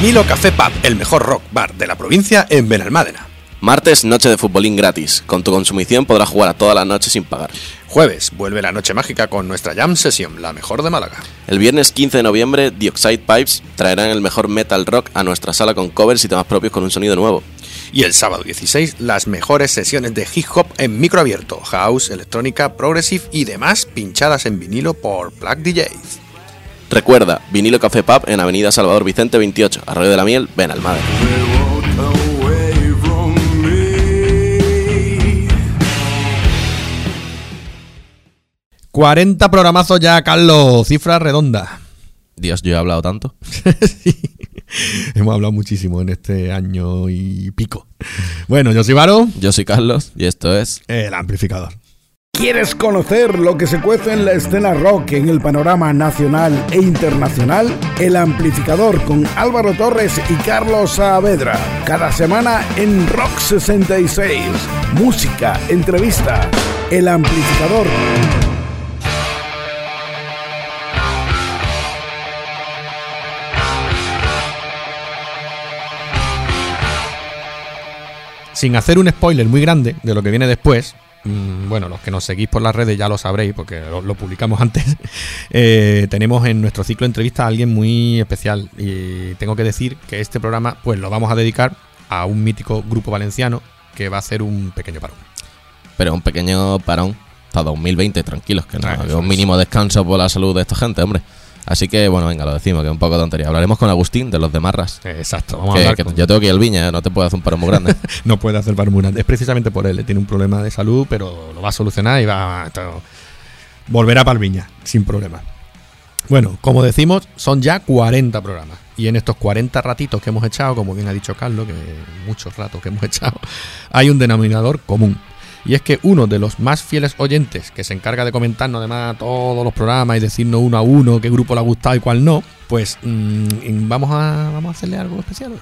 Vinilo Café Pub, el mejor rock bar de la provincia en Benalmádena. Martes, noche de futbolín gratis. Con tu consumición podrás jugar a todas las noches sin pagar. Jueves, vuelve la noche mágica con nuestra Jam Session, la mejor de Málaga. El viernes 15 de noviembre, Dioxide Pipes traerán el mejor metal rock a nuestra sala con covers y temas propios con un sonido nuevo. Y el sábado 16, las mejores sesiones de hip hop en micro abierto, house, electrónica, progressive y demás pinchadas en vinilo por Black DJs. Recuerda, Vinilo Café Pub en Avenida Salvador Vicente 28, Arroyo de la Miel, Benalmádena. 40 programazos ya, Carlos, cifra redonda. Dios, yo he hablado tanto. sí. Hemos hablado muchísimo en este año y pico. Bueno, yo soy Varo. Yo soy Carlos y esto es El Amplificador. ¿Quieres conocer lo que se cuece en la escena rock en el panorama nacional e internacional? El Amplificador con Álvaro Torres y Carlos Saavedra. Cada semana en Rock 66. Música, entrevista. El Amplificador. Sin hacer un spoiler muy grande de lo que viene después, bueno, los que nos seguís por las redes ya lo sabréis porque lo, lo publicamos antes. Eh, tenemos en nuestro ciclo de entrevistas a alguien muy especial y tengo que decir que este programa pues lo vamos a dedicar a un mítico grupo valenciano que va a hacer un pequeño parón. Pero un pequeño parón hasta 2020, tranquilos, que no, Ah, que un mínimo descanso por la salud de esta gente, hombre. Así que, bueno, venga, lo decimos, que es un poco tontería. Hablaremos con Agustín de los de Marras. Eh, Exacto, vamos Que, a hablar con- yo tengo que ir al Viña, no te puedo hacer un parón muy grande. no puede hacer parón muy grande. Es precisamente por él, tiene un problema de salud, pero lo va a solucionar y va a volverá para el Viña, sin problema. Bueno, como decimos, son ya 40 programas. Y en estos 40 ratitos que hemos echado, como bien ha dicho Carlos, que muchos ratos que hemos echado, hay un denominador común. Y es que uno de los más fieles oyentes, que se encarga de comentarnos además todos los programas y decirnos uno a uno qué grupo le ha gustado y cuál no, pues mm, vamos, a, vamos a hacerle algo especial.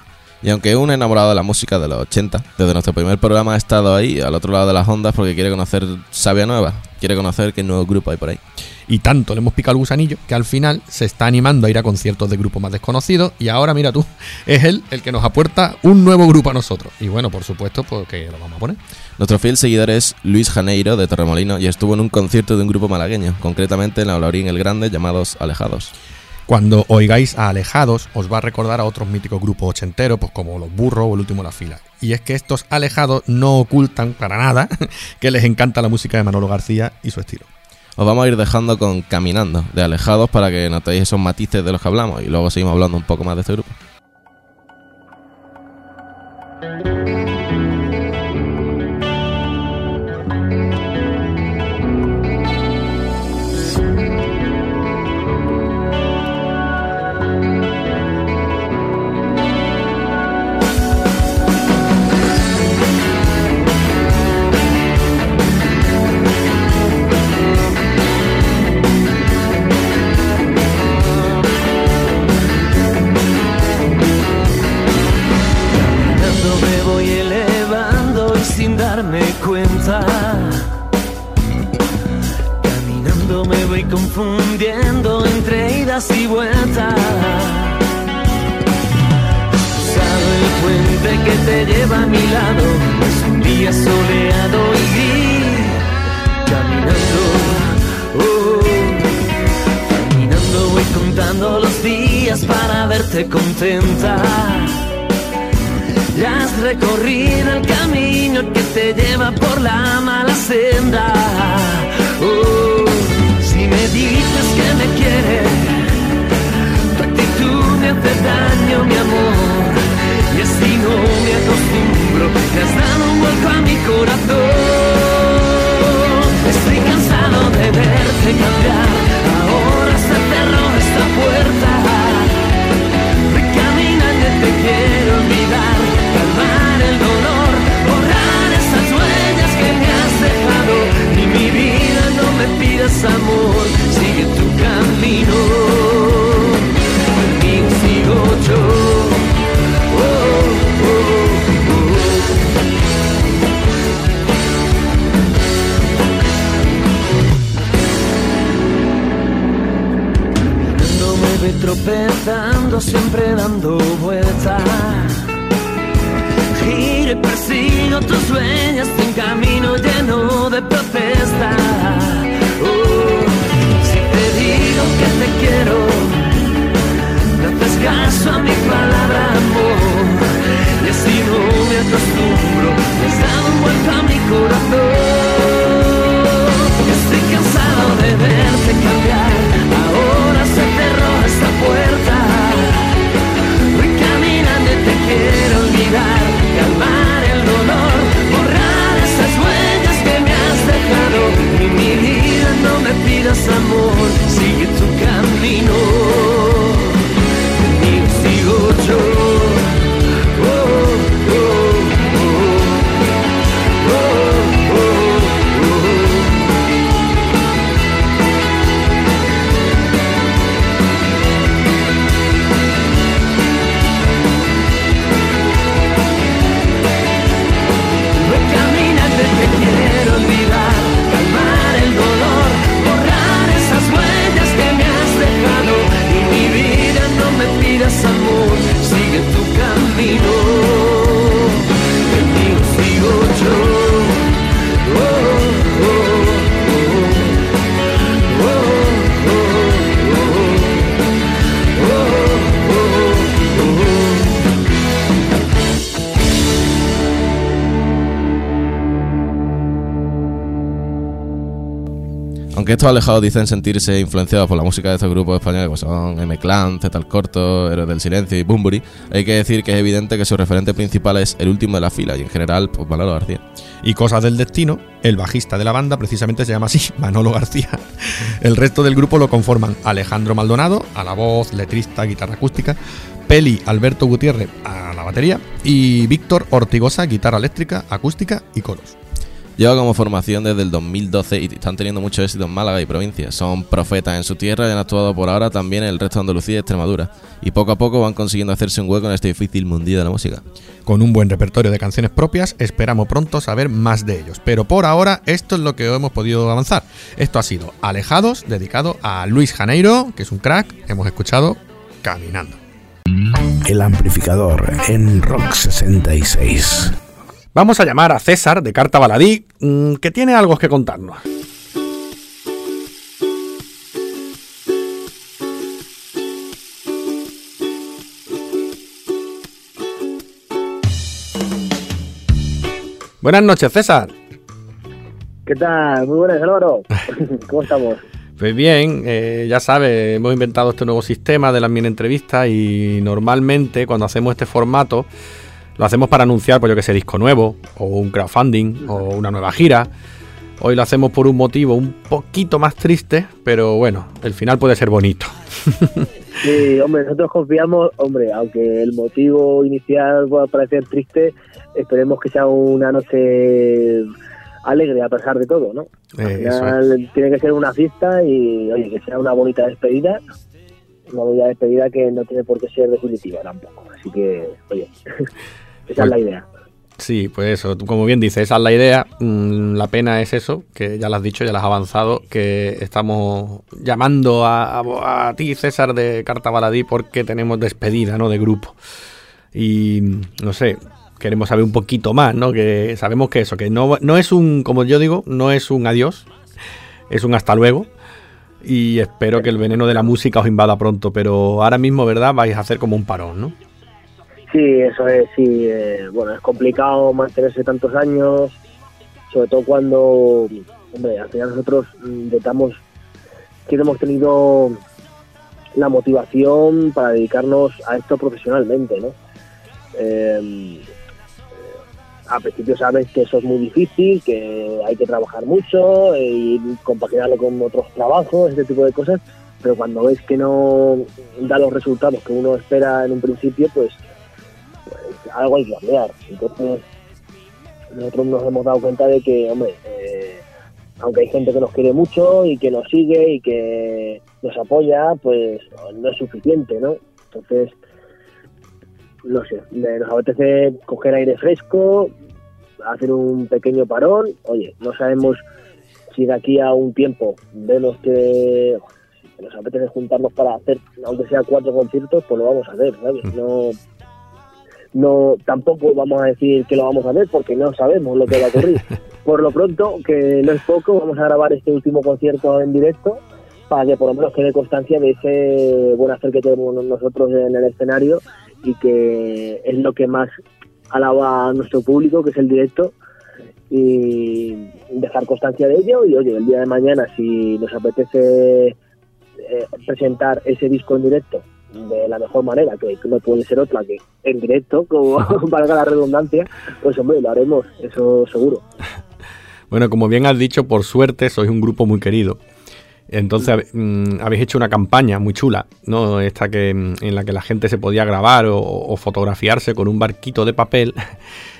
Y aunque un enamorado de la música de los 80, desde nuestro primer programa ha estado ahí, al otro lado de las ondas, porque quiere conocer Sabia Nueva, quiere conocer qué nuevo grupo hay por ahí. Y tanto le hemos picado el gusanillo que al final se está animando a ir a conciertos de grupos más desconocidos. Y ahora, mira tú, es él el que nos apuerta un nuevo grupo a nosotros. Y bueno, por supuesto, porque lo vamos a poner. Nuestro fiel seguidor es Luis Janeiro de Torremolino y estuvo en un concierto de un grupo malagueño, concretamente en la Laurín el Grande, llamados Alejados. Cuando oigáis a Alejados, os va a recordar a otros míticos grupos ochenteros, pues como Los Burros o El Último de la Fila. Y es que estos Alejados no ocultan para nada que les encanta la música de Manolo García y su estilo. Os vamos a ir dejando con Caminando de Alejados para que notéis esos matices de los que hablamos y luego seguimos hablando un poco más de este grupo. Para verte contenta. Ya has recorrido el camino que te lleva por la mala senda. Oh, si me dices que me quieres, tu actitud me hace daño, mi amor. Y así no me acostumbro, te has dado un vuelco a mi corazón. Estoy cansado de verte cambiar, quiero olvidar, calmar el dolor, borrar esas huellas que me has dejado. Y mi vida no me pidas amor, tropezando, siempre dando vueltas. Giro y persigo tus sueños en camino lleno de protesta. Oh, si te digo que te quiero, no haces caso a mi palabra, amor. Y así no me acostumbro, me has dado un vuelto a mi corazón. Estoy cansado de verte cambiar, amor, sigue tu camino. Alejados dicen sentirse influenciados por la música de estos grupos españoles, como son M-Clan, Z al Corto, Héroes del Silencio y Bumburi, hay que decir que es evidente que su referente principal es el último de la fila y en general, pues Manolo García. Y cosas del destino, el bajista de la banda precisamente se llama así, Manolo García. El resto del grupo lo conforman Alejandro Maldonado, a la voz, letrista, guitarra acústica, Peli Alberto Gutiérrez a la batería y Víctor Ortigosa, guitarra eléctrica, acústica y coros. Lleva como formación desde el 2012 y están teniendo mucho éxito en Málaga y provincias. Son profetas en su tierra y han actuado por ahora también en el resto de Andalucía y Extremadura. Y poco a poco van consiguiendo hacerse un hueco en este difícil mundillo de la música. Con un buen repertorio de canciones propias, esperamos pronto saber más de ellos. Pero por ahora, esto es lo que hemos podido avanzar. Esto ha sido Alejados, dedicado a Luis Janeiro, que es un crack, hemos escuchado Caminando. El amplificador en Rock 66. Vamos a llamar a César de Carta Baladí, mm, que tiene algo que contarnos. Buenas noches, César. ¿Qué tal? Muy buenas, Álvaro. ¿Cómo estamos? Pues bien, eh, ya sabes, hemos inventado este nuevo sistema de las mini entrevistas y normalmente cuando hacemos este formato lo hacemos para anunciar, pues yo que sé, disco nuevo o un crowdfunding o una nueva gira. Hoy lo hacemos por un motivo un poquito más triste, pero bueno, el final puede ser bonito. Sí, hombre, nosotros confiamos, hombre, aunque el motivo inicial pueda parecer triste, esperemos que sea una noche alegre a pesar de todo, ¿no? Al Eh, eso final tiene que ser una fiesta y, oye, que sea una bonita despedida, una bonita despedida que no tiene por qué ser definitiva tampoco. Así que, oye, esa es la idea. Sí, pues eso, como bien dices, esa es la idea. Mm, La pena es eso, que ya lo has dicho, ya lo has avanzado, que estamos llamando a, a- a ti, César, de Carta Baladí, porque tenemos despedida, ¿no? De grupo. Y no sé, queremos saber un poquito más, ¿no? Que sabemos que eso, que no, no es un, como yo digo, no es un adiós, es un hasta luego. Y espero que el veneno de la música os invada pronto, pero ahora mismo, ¿verdad? Vais a hacer como un parón, ¿no? Sí, eso es, sí. eh, bueno, es complicado mantenerse tantos años, sobre todo cuando, hombre, al final nosotros mm, intentamos que hemos tenido la motivación para dedicarnos a esto profesionalmente, ¿no? Eh, a principio sabes que eso es muy difícil, que hay que trabajar mucho eh, y compaginarlo con otros trabajos, este tipo de cosas, pero cuando ves que no da los resultados que uno espera en un principio, pues, algo hay que cambiar. Entonces, nosotros nos hemos dado cuenta de que, hombre, eh, aunque hay gente que nos quiere mucho y que nos sigue y que nos apoya, pues no es suficiente, ¿no? Entonces, no sé, nos apetece coger aire fresco, hacer un pequeño parón. Oye, no sabemos si de aquí a un tiempo vemos que que nos apetece juntarnos para hacer, aunque sea cuatro conciertos, pues lo vamos a hacer, ¿sabes? No, no, tampoco vamos a decir que lo vamos a hacer porque no sabemos lo que va a ocurrir. Por lo pronto, que no es poco, vamos a grabar este último concierto en directo para que por lo menos quede constancia de ese buen hacer que tenemos nosotros en el escenario y que es lo que más alaba a nuestro público, que es el directo, y dejar constancia de ello. Y oye, el día de mañana, si nos apetece eh, presentar ese disco en directo de la mejor manera, que no puede ser otra que en directo, como valga la redundancia, pues hombre, lo haremos, eso seguro. Bueno, como bien has dicho, por suerte sois un grupo muy querido. Entonces mm, habéis hecho una campaña muy chula, ¿no? Esta que mm, en la que la gente se podía grabar o, o fotografiarse con un barquito de papel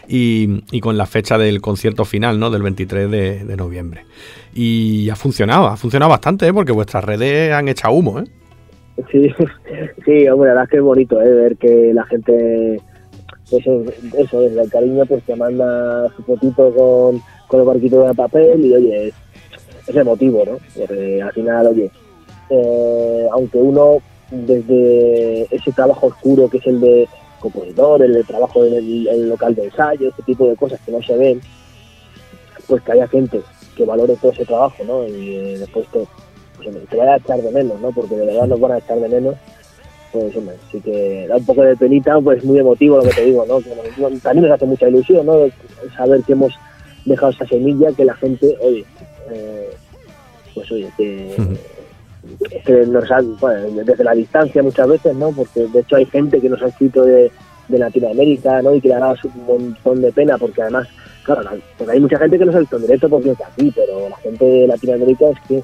y, y con la fecha del concierto final, ¿no? Del 23 de, de noviembre. Y ha funcionado, ha funcionado bastante, ¿eh? Porque vuestras redes han echado humo, ¿eh? Sí, sí, hombre, la verdad es que es bonito ¿eh? ver que la gente, eso, eso, desde el cariño, pues te manda su fotito con, con el barquito de papel y oye, es, es emotivo, ¿no? Porque al final, oye, eh, aunque uno desde ese trabajo oscuro que es el de compositor, el de trabajo en el, local de ensayo, ese tipo de cosas que no se ven, pues que haya gente que valore todo ese trabajo, ¿no? Y eh, después te, pues, hombre, te vaya a echar de menos, ¿no? Porque de verdad nos van a echar de menos. Pues hombre, sí que da un poco de penita, pues muy emotivo lo que te digo, ¿no? Que nos- también nos hace mucha ilusión, ¿no? Saber que hemos dejado esa semilla, que la gente, oye, eh, pues oye, que, nos han, bueno, desde la distancia muchas veces, ¿no? Porque de hecho hay gente que nos ha escrito de, de Latinoamérica, ¿no? Y que le ha dado un montón de pena, porque además, claro, la- porque hay mucha gente que nos ha visto en directo porque es de aquí, pero la gente de Latinoamérica es que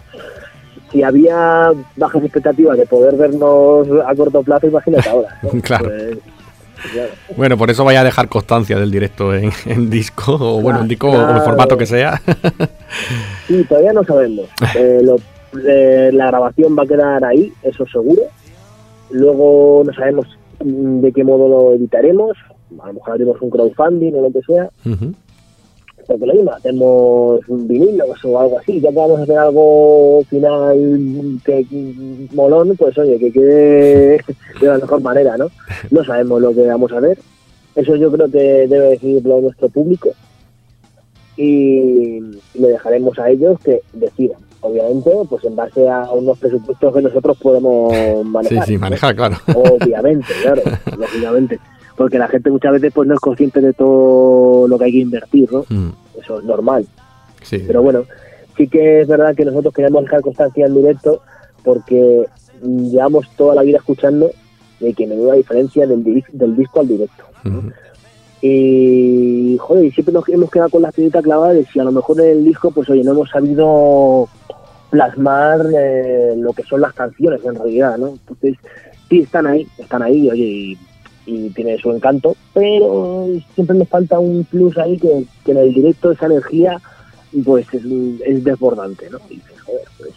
si había bajas expectativas de poder vernos a corto plazo, imagínate ahora. ¿no? Claro. Pues, claro. Bueno, por eso vaya a dejar constancia del directo en, en disco, o bueno, en disco o el Claro. formato que sea. Sí, todavía no sabemos. Eh, lo- eh, la grabación va a quedar ahí, eso seguro. Luego no sabemos mm, de qué modo lo editaremos. A lo mejor haremos un crowdfunding o lo que sea. Ujú. Porque lo mismo, hacemos un vinilo o algo así. Ya que vamos a hacer algo final que molón, pues oye, que quede de la mejor manera, ¿no? No sabemos lo que vamos a hacer. Eso yo creo que debe decidirlo nuestro público. Y le dejaremos a ellos que decidan. Obviamente, pues en base a unos presupuestos que nosotros podemos Sí, manejar. sí, ¿no? manejar, claro. Obviamente, claro, lógicamente. Porque la gente muchas veces pues no es consciente de todo lo que hay que invertir, ¿no? Mm, Eso es normal. Sí. Pero bueno, sí que es verdad que nosotros queremos dejar constancia en directo porque llevamos toda la vida escuchando de que menuda diferencia del, del disco al directo. Y, joder, y siempre nos hemos quedado con la espinita clavada de si a lo mejor en el disco, pues oye, no hemos sabido plasmar eh, lo que son las canciones en realidad, ¿no? Entonces, sí, están ahí, están ahí, oye, y, y tiene su encanto, pero siempre nos falta un plus ahí que, que en el directo esa energía, pues es, es desbordante, ¿no? Y dices, joder, pues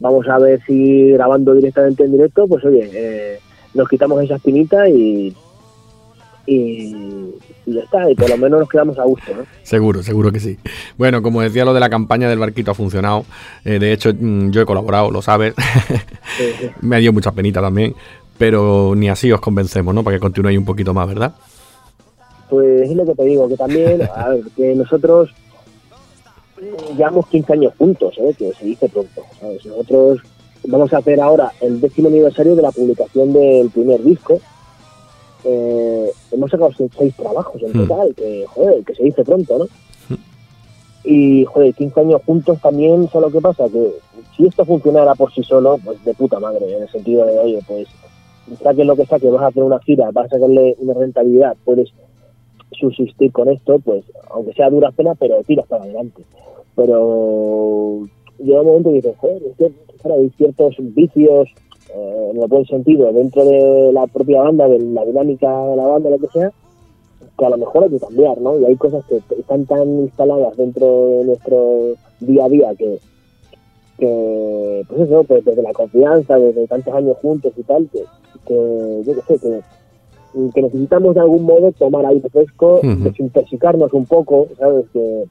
vamos a ver si grabando directamente en directo, pues oye, eh, nos quitamos esa espinita y, y, y ya está, y por lo menos nos quedamos a gusto, ¿no? Seguro, seguro que sí. Bueno, como decía, lo de la campaña del barquito ha funcionado. Eh, de hecho, mm, yo he colaborado, lo sabes. Sí, sí. Me dio mucha penita también. Pero ni así os convencemos, ¿no? Para que continuéis un poquito más, ¿verdad? Pues es lo que te digo, que también, a ver, que nosotros llevamos 15 años juntos, ¿sabes? Que se dice pronto, ¿sabes? Nosotros vamos a hacer ahora el décimo aniversario de la publicación del primer disco. Eh, hemos sacado seis, trabajos en Hmm. total, que, joder, que se dice pronto, ¿no? Y, joder, 15 años juntos también, ¿sabes lo que pasa? Que si esto funcionara por sí solo, pues de puta madre, en el sentido de, oye, pues saques lo que saques, vas a hacer una gira, vas a sacarle una rentabilidad, puedes subsistir con esto, pues aunque sea a duras penas, pero tiras para adelante. Pero llega un momento que dices, joder, es hay ciertos vicios, eh, en el buen sentido, dentro de la propia banda, de la dinámica de la banda, lo que sea, que a lo mejor hay que cambiar, ¿no? Y hay cosas que están tan instaladas dentro de nuestro día a día que, que pues eso, pues desde la confianza, desde tantos años juntos y tal, que, que yo qué sé, que, que necesitamos de algún modo tomar aire fresco, Ujú. desintoxicarnos un poco, ¿sabes? Que,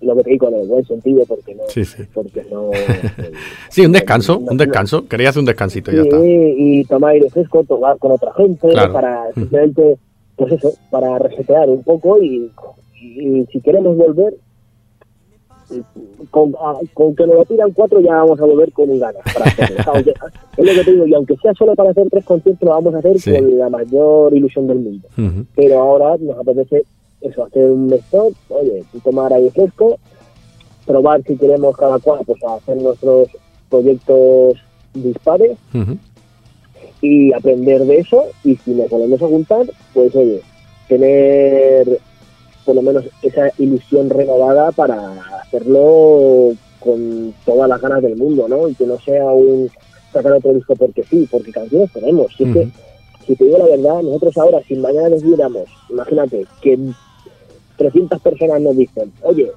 lo que te digo en el buen sentido, porque no. Sí, sí. Porque no eh, Sí, un descanso, no- un descanso. Quería hacer un descansito y ya Sí, está. y tomar aire fresco, tomar con otra gente, Claro. para simplemente, pues eso, para resetear un poco y, y si queremos volver, con, a- con que nos lo pidan cuatro ya vamos a volver con ganas para hacerlo. O sea, aunque- es lo que te digo, y aunque sea solo para hacer tres conciertos, lo vamos a hacer Sí. con la mayor ilusión del mundo. Pero ahora nos apetece eso, hacer un stop, oye, tomar aire fresco, probar si queremos cada cual, pues hacer nuestros proyectos dispares y aprender de eso y si nos volvemos a juntar, pues oye, tener por lo menos esa ilusión renovada para hacerlo con todas las ganas del mundo, ¿no? Y que no sea un sacar otro disco porque sí, porque canciones tenemos. Si, es que, si te digo la verdad, nosotros ahora, si mañana decidiéramos, imagínate, que 300 personas nos dicen, oye,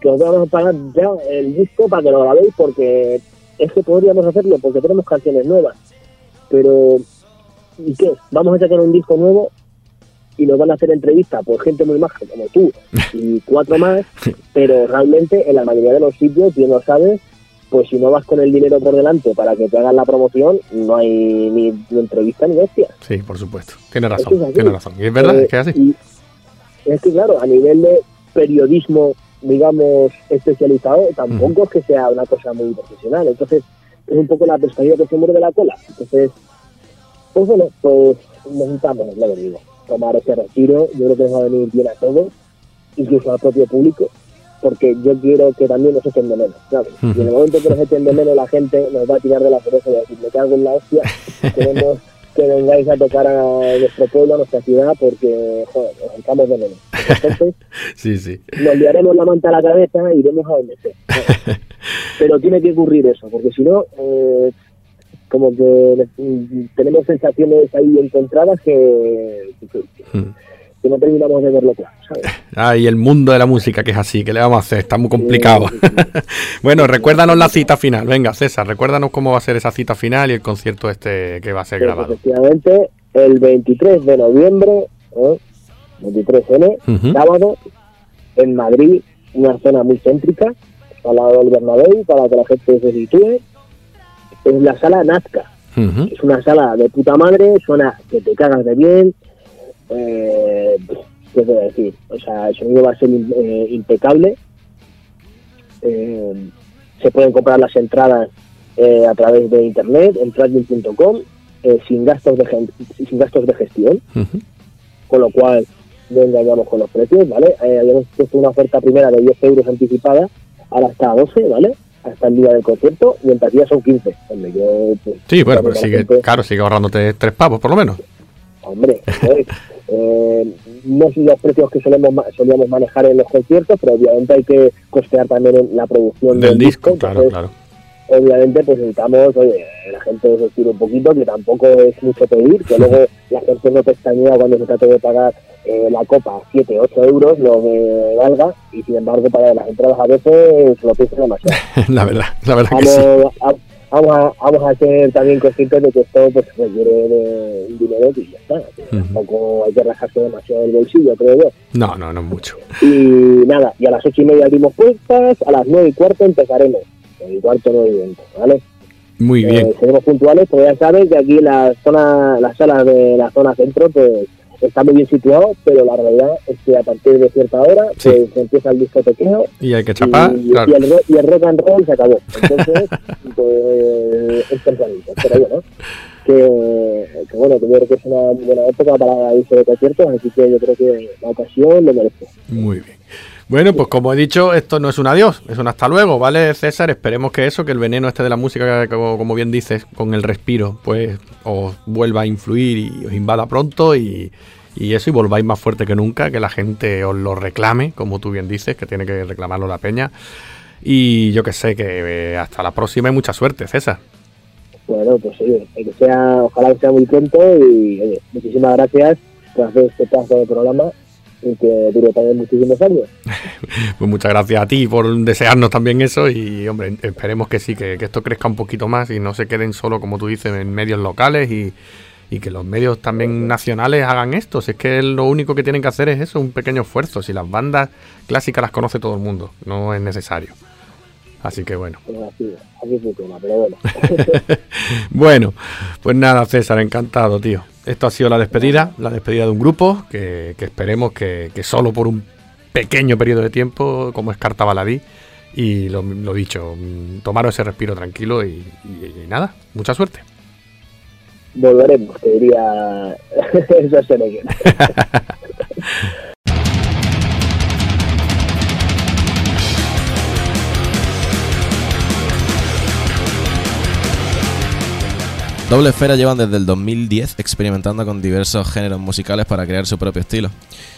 que os vamos a pagar ya el disco para que lo grabéis porque es que podríamos hacerlo porque tenemos canciones nuevas. Pero, ¿y qué? Vamos a sacar un disco nuevo y nos van a hacer entrevistas por gente muy maja como tú y cuatro más, pero realmente en la mayoría de los sitios, bien lo sabes, pues si no vas con el dinero por delante para que te hagan la promoción, no hay ni, ni entrevista ni hostia. Sí, por supuesto. Tiene que razón, es así. tiene razón. Y es verdad, Eh, es que es así. y es que claro, a nivel de periodismo, digamos, especializado, tampoco es que sea una cosa muy profesional. Entonces, es un poco la pescadilla que se muerde la cola. Entonces, pues bueno, pues necesitamos, lo que digo, tomar ese retiro. Yo creo que nos va a venir bien a todos, incluso al propio público, porque yo quiero que también nos echen de menos, ¿sabes? Y en el momento que nos echen de menos, la gente nos va a tirar de la cereza y va a decir, me cago en la hostia, queremos que vengáis a tocar a nuestro pueblo, a nuestra ciudad, porque, joder, nos echamos de menos. Entonces, Sí, sí. nos liaremos la manta a la cabeza y iremos a donde sea. Pero tiene que ocurrir eso, porque si no, eh, como que mm, tenemos sensaciones ahí encontradas que, que, Mm. que no terminamos de verlo claro, ¿sabes? Ah, y el mundo de la música que es así, ¿qué le vamos a hacer? Está muy complicado. Sí, sí, sí. bueno, recuérdanos la cita final. Venga, César, recuérdanos cómo va a ser esa cita final y el concierto este que va a ser Pues, grabado. efectivamente, el 23 de noviembre, ¿eh? 23N, Ujú. sábado, en Madrid, una zona muy céntrica, al lado del Bernabéu, para que la gente se sitúe. Es la sala Nazca. Es una sala de puta madre, suena que te cagas de bien. Eh, ¿Qué puedo decir? O sea, el sonido va a ser eh, impecable. Eh, se pueden comprar las entradas eh, a través de internet en trackbill.com eh, sin gastos de sin gastos de gestión, con lo cual no engañamos con los precios, ¿vale? Habíamos puesto una oferta primera de 10 euros anticipada, ahora está a 12, ¿vale? Hasta el día del concierto y en taquilla son 15. Hombre, yo, pues, Sí, bueno, pero sigue, gente- claro, sigue ahorrándote tres pavos, por lo menos. Hombre, eh, no son los precios que solemos solíamos manejar en los conciertos, pero obviamente hay que costear también en la producción Del disco, claro, entonces, claro. Obviamente, pues necesitamos, oye, la gente se un poquito, que tampoco es mucho pedir, que luego la gente no pestañea cuando se trata de pagar eh, la copa 7, 8 euros, lo que valga, y sin embargo, para las entradas a veces lo piensan demasiado. la verdad, la verdad que vamos, sí. a, vamos, a, vamos a ser también conscientes de que esto pues requiere de un dinero que ya está. que. Tampoco hay que rascarse demasiado el bolsillo, creo yo. No, no, no mucho. Y nada, y a las ocho y media abrimos puertas, a las nueve y cuarto empezaremos. Nueve y cuarto, nueve y veinte, ¿vale? Muy bien. Eh, seremos puntuales, porque ya sabes que aquí la zona, las salas de la zona centro, pues está muy bien situado, pero la realidad es que a partir de cierta hora Sí. pues empieza el discotequeo Y hay que chapar, y, claro. y el, ro- y el rock and roll se acabó. Entonces, pues es tempranito, pero yo, ¿no? Que, que bueno, que yo creo que es una buena época para irse de conciertos, así que yo creo que la ocasión lo merece. Muy bien. Bueno, pues como he dicho, esto no es un adiós, es un hasta luego, ¿vale, César? Esperemos que eso, que el veneno este de la música, como, bien dices, con el respiro, pues os vuelva a influir y os invada pronto y, y eso, y volváis más fuerte que nunca, que la gente os lo reclame, como tú bien dices, que tiene que reclamarlo la peña. Y yo que sé, que eh, hasta la próxima y mucha suerte, César. Bueno, pues oye, que sea, ojalá que sea muy pronto y oye, muchísimas gracias por hacer este pedazo de programa y que dure también muchísimos años. Pues muchas gracias a ti por desearnos también eso y, hombre, esperemos que sí, que, que esto crezca un poquito más y no se queden solo, como tú dices, en medios locales y, y que los medios también nacionales hagan esto. Si es que lo único que tienen que hacer es eso, un pequeño esfuerzo. Si las bandas clásicas las conoce todo el mundo, no es necesario. Así que bueno. Pues así, así funciona, pero bueno. Bueno, pues nada, César, encantado, tío. Esto ha sido la despedida, la despedida de un grupo que, que esperemos que, que solo por un pequeño periodo de tiempo, como es Carta Baladí, y lo, lo dicho, mm, tomaros ese respiro tranquilo y, y- y nada, mucha suerte. Volveremos, te diría Doble Esfera llevan desde el 2010 experimentando con diversos géneros musicales para crear su propio estilo.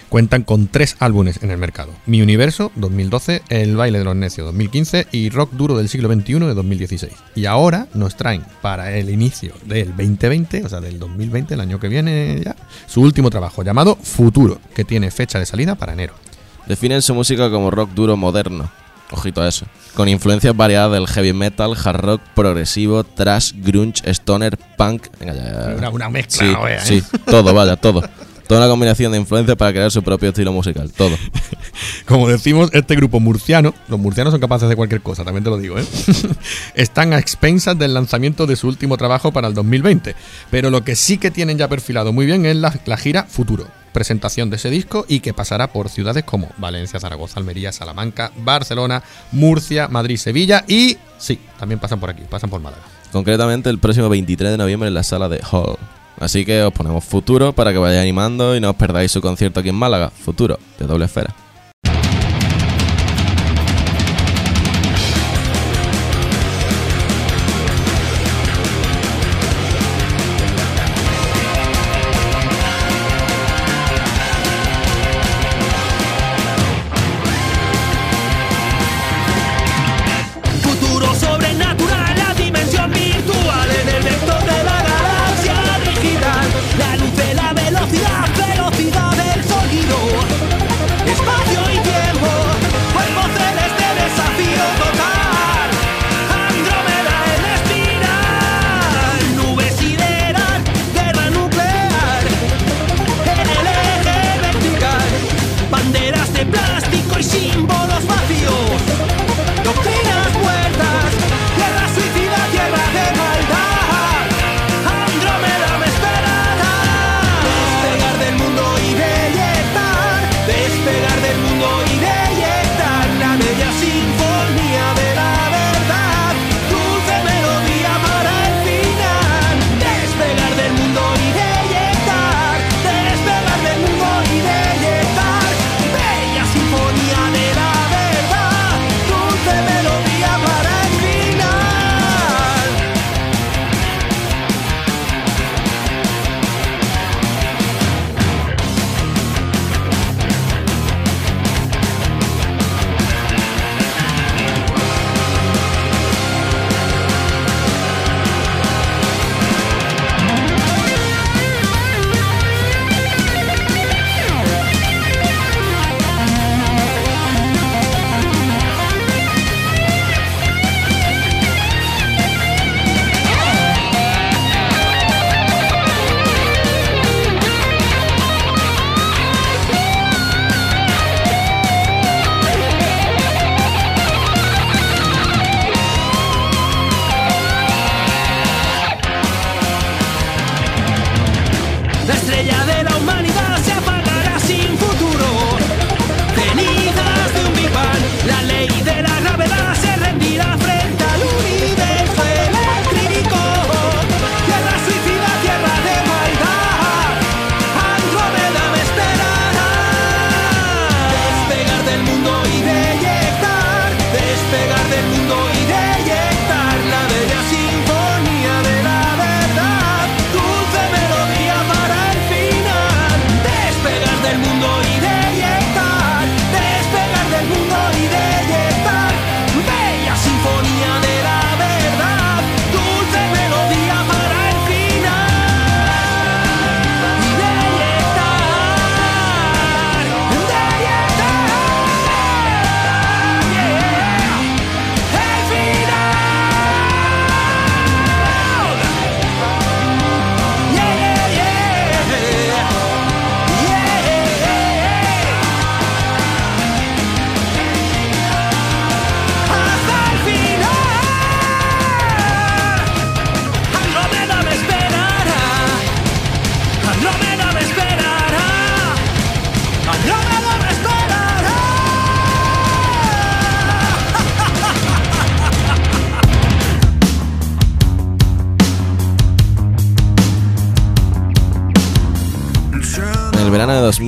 Cuentan con tres álbumes en el mercado: Mi Universo 2012, El baile de los necios 2015 y Rock duro del siglo XXI de 2016. Y ahora nos traen para el inicio del 2020, o sea, del 2020, el año que viene ya, su último trabajo llamado Futuro, que tiene fecha de salida para enero. Definen su música como rock duro moderno. Ojito a eso. Con influencias variadas del heavy metal, hard rock, progresivo, thrash, grunge, stoner, punk. Venga, ya. Una, una mezcla, Sí, no veas, sí, ¿eh? todo, vaya, todo. Toda una combinación de influencias para crear su propio estilo musical, todo. Como decimos, este grupo murciano, los murcianos son capaces de cualquier cosa, también te lo digo, ¿eh? Están a expensas del lanzamiento de su último trabajo para el 2020. Pero lo que sí que tienen ya perfilado muy bien es la, la gira Futuro. Presentación de ese disco y que pasará por ciudades como Valencia, Zaragoza, Almería, Salamanca, Barcelona, Murcia, Madrid, Sevilla y. Sí, también pasan por aquí, pasan por Málaga. Concretamente el próximo 23 de noviembre en la sala de Hall. Así que os ponemos futuro para que vayáis animando y no os perdáis su concierto aquí en Málaga. Futuro, de doble esfera.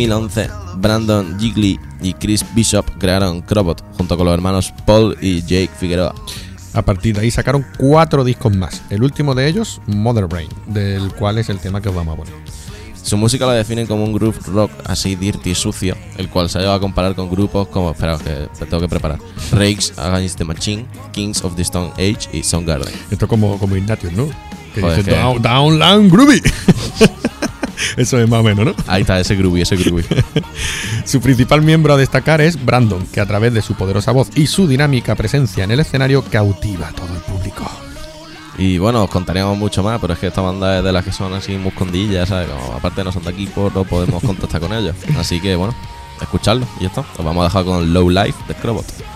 2011, Brandon Jiggly y Chris Bishop crearon Crobot junto con los hermanos Paul y Jake Figueroa. A partir de ahí sacaron cuatro discos más. El último de ellos, Mother Brain, del cual es el tema que os vamos a poner. Su música la definen como un groove rock así dirty y sucio, el cual se ha a comparar con grupos como, espera, que tengo que preparar, Rakes Against the Machine, Kings of the Stone Age y Soundgarden. Esto como, como Ignatius, ¿no? Que Joder, dice que- down, Downland Groovy. Eso es más o menos, ¿no? Ahí está ese groovy, ese groovy. Su principal miembro a destacar es Brandon, que a través de su poderosa voz y su dinámica presencia en el escenario cautiva a todo el público. Y bueno, os contaríamos mucho más, pero es que esta banda es de las que son así muscondillas, ¿sabes? Como aparte no son de aquí, pues no podemos contactar con ellos. Así que bueno, escucharlo y ya está. Os vamos a dejar con Low Life de Scrobot.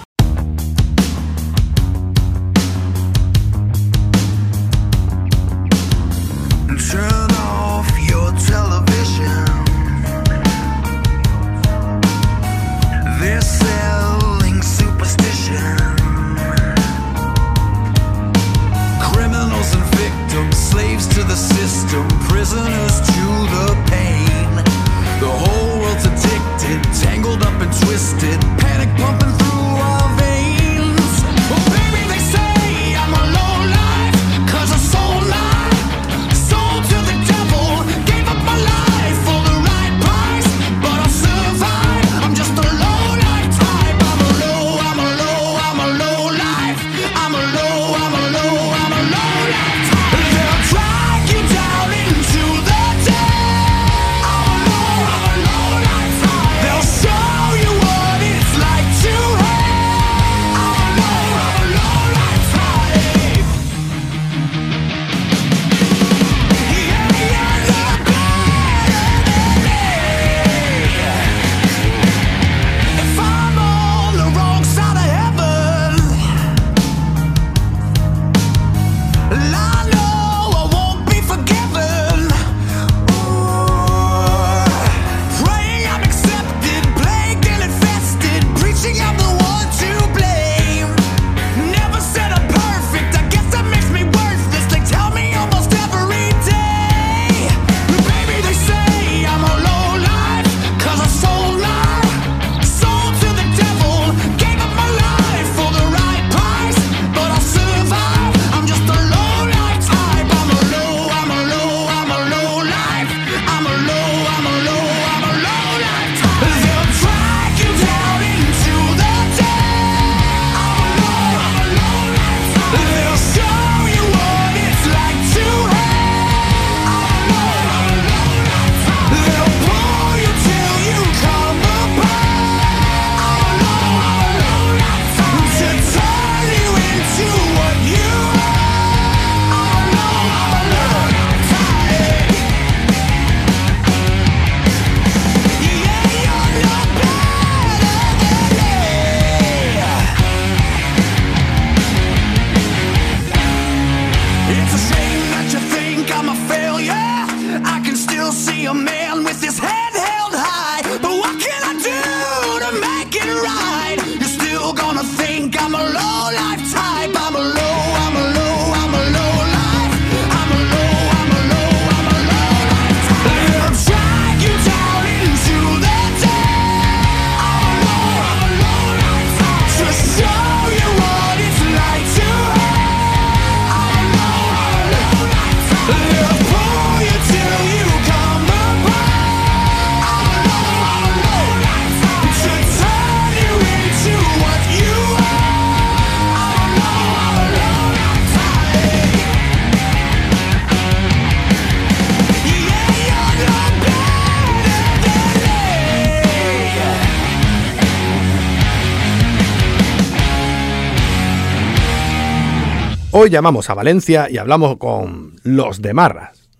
Hoy llamamos a Valencia y hablamos con los de Marras.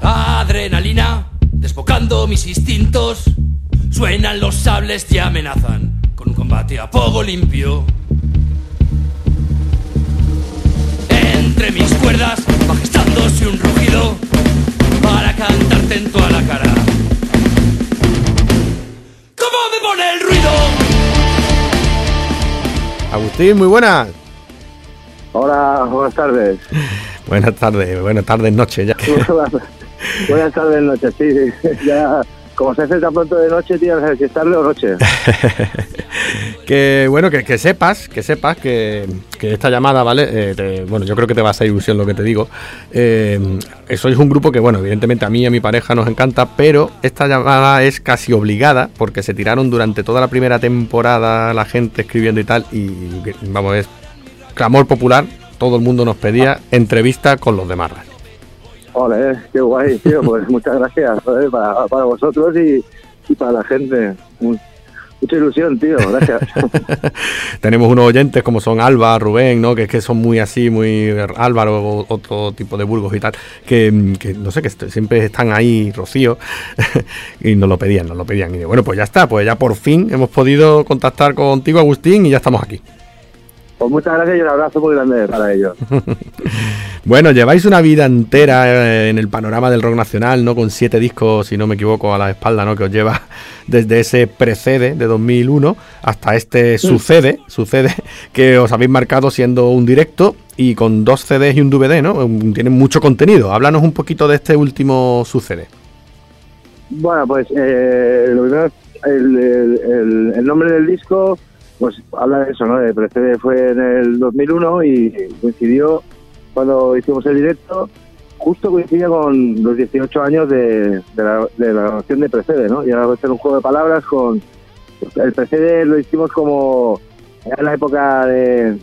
Adrenalina, desbocando mis instintos. Suenan los sables y amenazan con un combate a fuego limpio. Entre mis cuerdas va gestándose un rugido para cantarte en toda la cara. ¿Cómo me pone el ruido? Agustín, muy buenas. Hola, buenas tardes. Buenas tardes, buenas tardes, noche ya. buenas tardes, noches, sí, sí. Ya, como se hace tan pronto de noche, tío, no sé si o noche. que bueno, que, sepas, que sepas que, esta llamada, ¿vale? Eh, bueno, yo creo que te va a ilusión lo que te digo. Eh, sois un grupo que, bueno, evidentemente a mí y a mi pareja nos encanta, pero esta llamada es casi obligada porque se tiraron durante toda la primera temporada la gente escribiendo y tal, y vamos, es clamor popular. Todo el mundo nos pedía entrevista con los demás. Ole, qué guay, tío, pues muchas gracias para, para vosotros y, y para la gente. Mu- Mucha ilusión, tío, gracias. Tenemos unos oyentes como son Alba, Rubén, ¿no? Que, que son muy así, muy Álvaro, o otro tipo de Burgos y tal, que, que no sé, que siempre están ahí, Rocío, y nos lo pedían, nos lo pedían. Y bueno, pues ya está, pues ya por fin hemos podido contactar contigo, Agustín, y ya estamos aquí. Pues muchas gracias y un abrazo muy grande para ellos. Bueno, lleváis una vida entera eh, en el panorama del rock nacional, ¿no? Con siete discos, si no me equivoco, a la espalda, ¿no? Que os lleva desde ese precede de 2001 hasta este sucede, sucede, que os habéis marcado siendo un directo y con dos CDs y un DVD, ¿no? Tienen mucho contenido. Háblanos un poquito de este último sucede. Bueno, pues eh, lo primero, el, el- el- el nombre del disco, pues habla de eso, ¿no? De Precede fue en el 2001 y coincidió cuando hicimos el directo, justo coincidía con los 18 años de, la, grabación de Precede, ¿no? Y era hacer un juego de palabras con... El Precede lo hicimos como... En la época de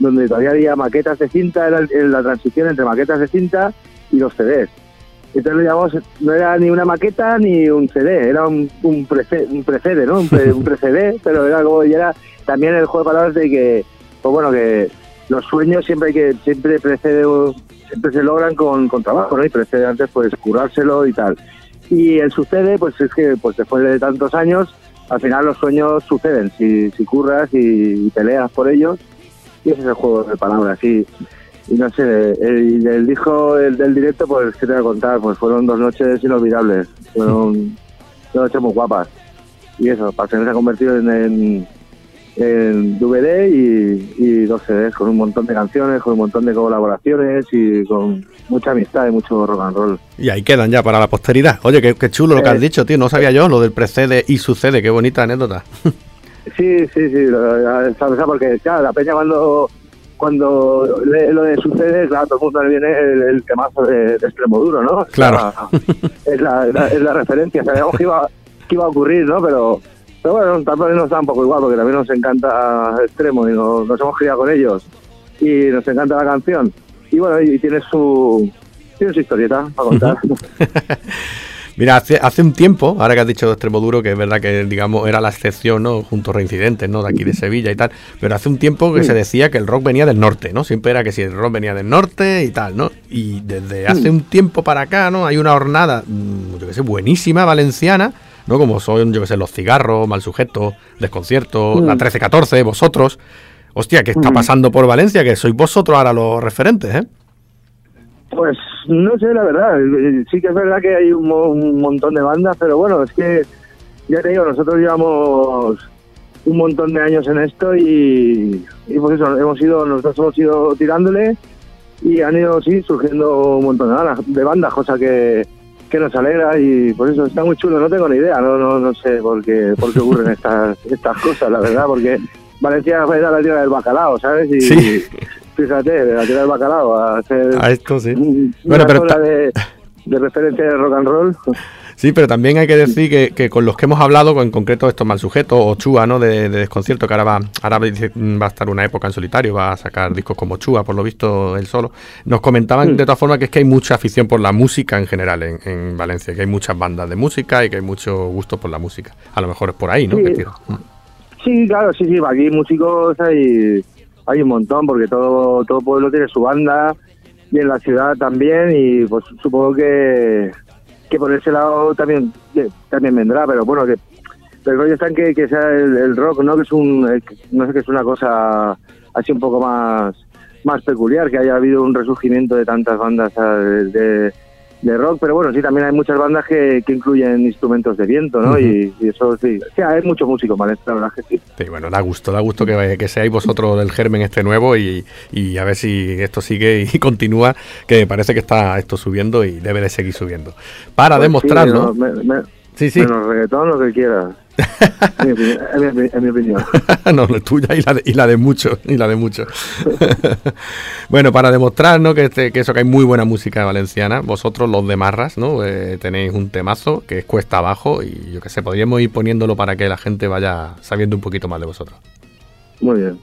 donde todavía había maquetas de cinta, era la transición entre maquetas de cinta y los CDs. Entonces lo llamamos, no era ni una maqueta ni un CD, era un, un, prece- un precede, ¿no? Un, pre, un precede, pero era como, y era también el juego de palabras de que, pues bueno, que los sueños siempre hay que, siempre precede, siempre se logran con, con trabajo, ¿no? Y precede antes, pues, curárselo y tal. Y el sucede, pues es que, pues después de tantos años, al final los sueños suceden, si, si curras y, y peleas por ellos, y ese es el juego de palabras, y y no sé, el, el el del directo, pues, ¿qué te voy a contar? Pues fueron dos noches inolvidables, fueron dos noches muy guapas. Y eso, para se ha convertido en, en, en DVD y, y dos CDs, con un montón de canciones, con un montón de colaboraciones y con mucha amistad y mucho rock and roll. Y ahí quedan ya para la posteridad. Oye, qué, qué chulo lo que Eh. has dicho, tío. No sabía yo lo del precede y sucede. Qué bonita anécdota. Sí, sí, sí, porque, claro, la peña cuando cuando lee lo de sucede, claro, todo el mundo le viene el, el temazo de, de extremo duro, ¿no? Claro. Es la, la- es la referencia, sabíamos que iba, que iba a ocurrir, ¿no? Pero, pero bueno, también nos da un poco igual porque también nos encanta extremo y nos, nos hemos criado con ellos y nos encanta la canción. Y bueno, y, tiene su tiene su historieta para contar. Mira, hace, hace un tiempo, ahora que has dicho de Extremoduro, que es verdad que, digamos, era la excepción, ¿no? Junto a Reincidentes, ¿no? De aquí de Sevilla y tal. Pero hace un tiempo que se decía que el rock venía del norte, ¿no? Siempre era que si el rock venía del norte y tal, ¿no? Y desde hace un tiempo para acá, ¿no? Hay una hornada, mm, yo que sé, buenísima, valenciana, ¿no? Como son, yo que sé, Los Cigarros, Mal Sujeto, Desconcierto, La 1314, vosotros. Hostia, ¿qué está pasando por Valencia? Que sois vosotros ahora los referentes, ¿eh? Pues no sé, la verdad. Eh, Sí que es verdad que hay un, mo- un montón de bandas, pero bueno, es que ya te digo, nosotros llevamos un montón de años en esto y, y pues eso, hemos ido, nosotros hemos ido tirándole y han ido, sí, surgiendo un montón de bandas, de bandas cosa que, que nos alegra y por eso está muy chulo. No tengo ni idea, no no, no sé por qué, por qué ocurren estas, estas cosas, la verdad, porque Valencia fue la tierra del bacalao, ¿sabes? Y Sí. fíjate, de la tierra del bacalao a hacer A esto sí. una Bueno, pero ta- de, de referencia de rock and roll. Sí, pero también hay que decir que, que con los que hemos hablado, en concreto estos mal sujetos, o Chua, ¿no? De, de desconcierto, que ahora va, ahora mm, va a estar una época en solitario, va a sacar discos como Chua, por lo visto él solo. Nos comentaban de todas formas que es que hay mucha afición por la música en general en, en Valencia, que hay muchas bandas de música y que hay mucho gusto por la música. A lo mejor es por ahí, ¿no? Sí. Mm. Sí, claro, sí, sí, aquí músicos hay, hay un montón, porque todo, todo pueblo tiene su banda y en la ciudad también, y pues supongo que, que por ese lado también, también vendrá, pero bueno, que el rollo está en que, que sea el, rock, ¿no? Que es un, eh, no sé, que es una cosa así un poco más, más peculiar, que haya habido un resurgimiento de tantas bandas eh, de, de rock, pero bueno, sí, también hay muchas bandas que, que incluyen instrumentos de viento, ¿no? Y, y eso sí, sí, hay mucho músico valenciano, la verdad que sí. Sí, bueno, da gusto, da gusto que, que seáis vosotros del germen este nuevo y, y a ver si esto sigue y continúa, que parece que está esto subiendo y debe de seguir subiendo. Para Pues sí, demostrarlo, no, me- me- sí, sí, Menos reggaetón, lo que quieras. En mi opinión- en mi- en mi opinión. no, la tuya y la de, y la de muchos, y la de muchos. bueno, para demostrar ¿no? que, este- que eso que hay muy buena música valenciana, vosotros los de Marras, ¿no? Eh, tenéis un temazo que es cuesta abajo y yo que sé, podríamos ir poniéndolo para que la gente vaya sabiendo un poquito más de vosotros. Muy bien.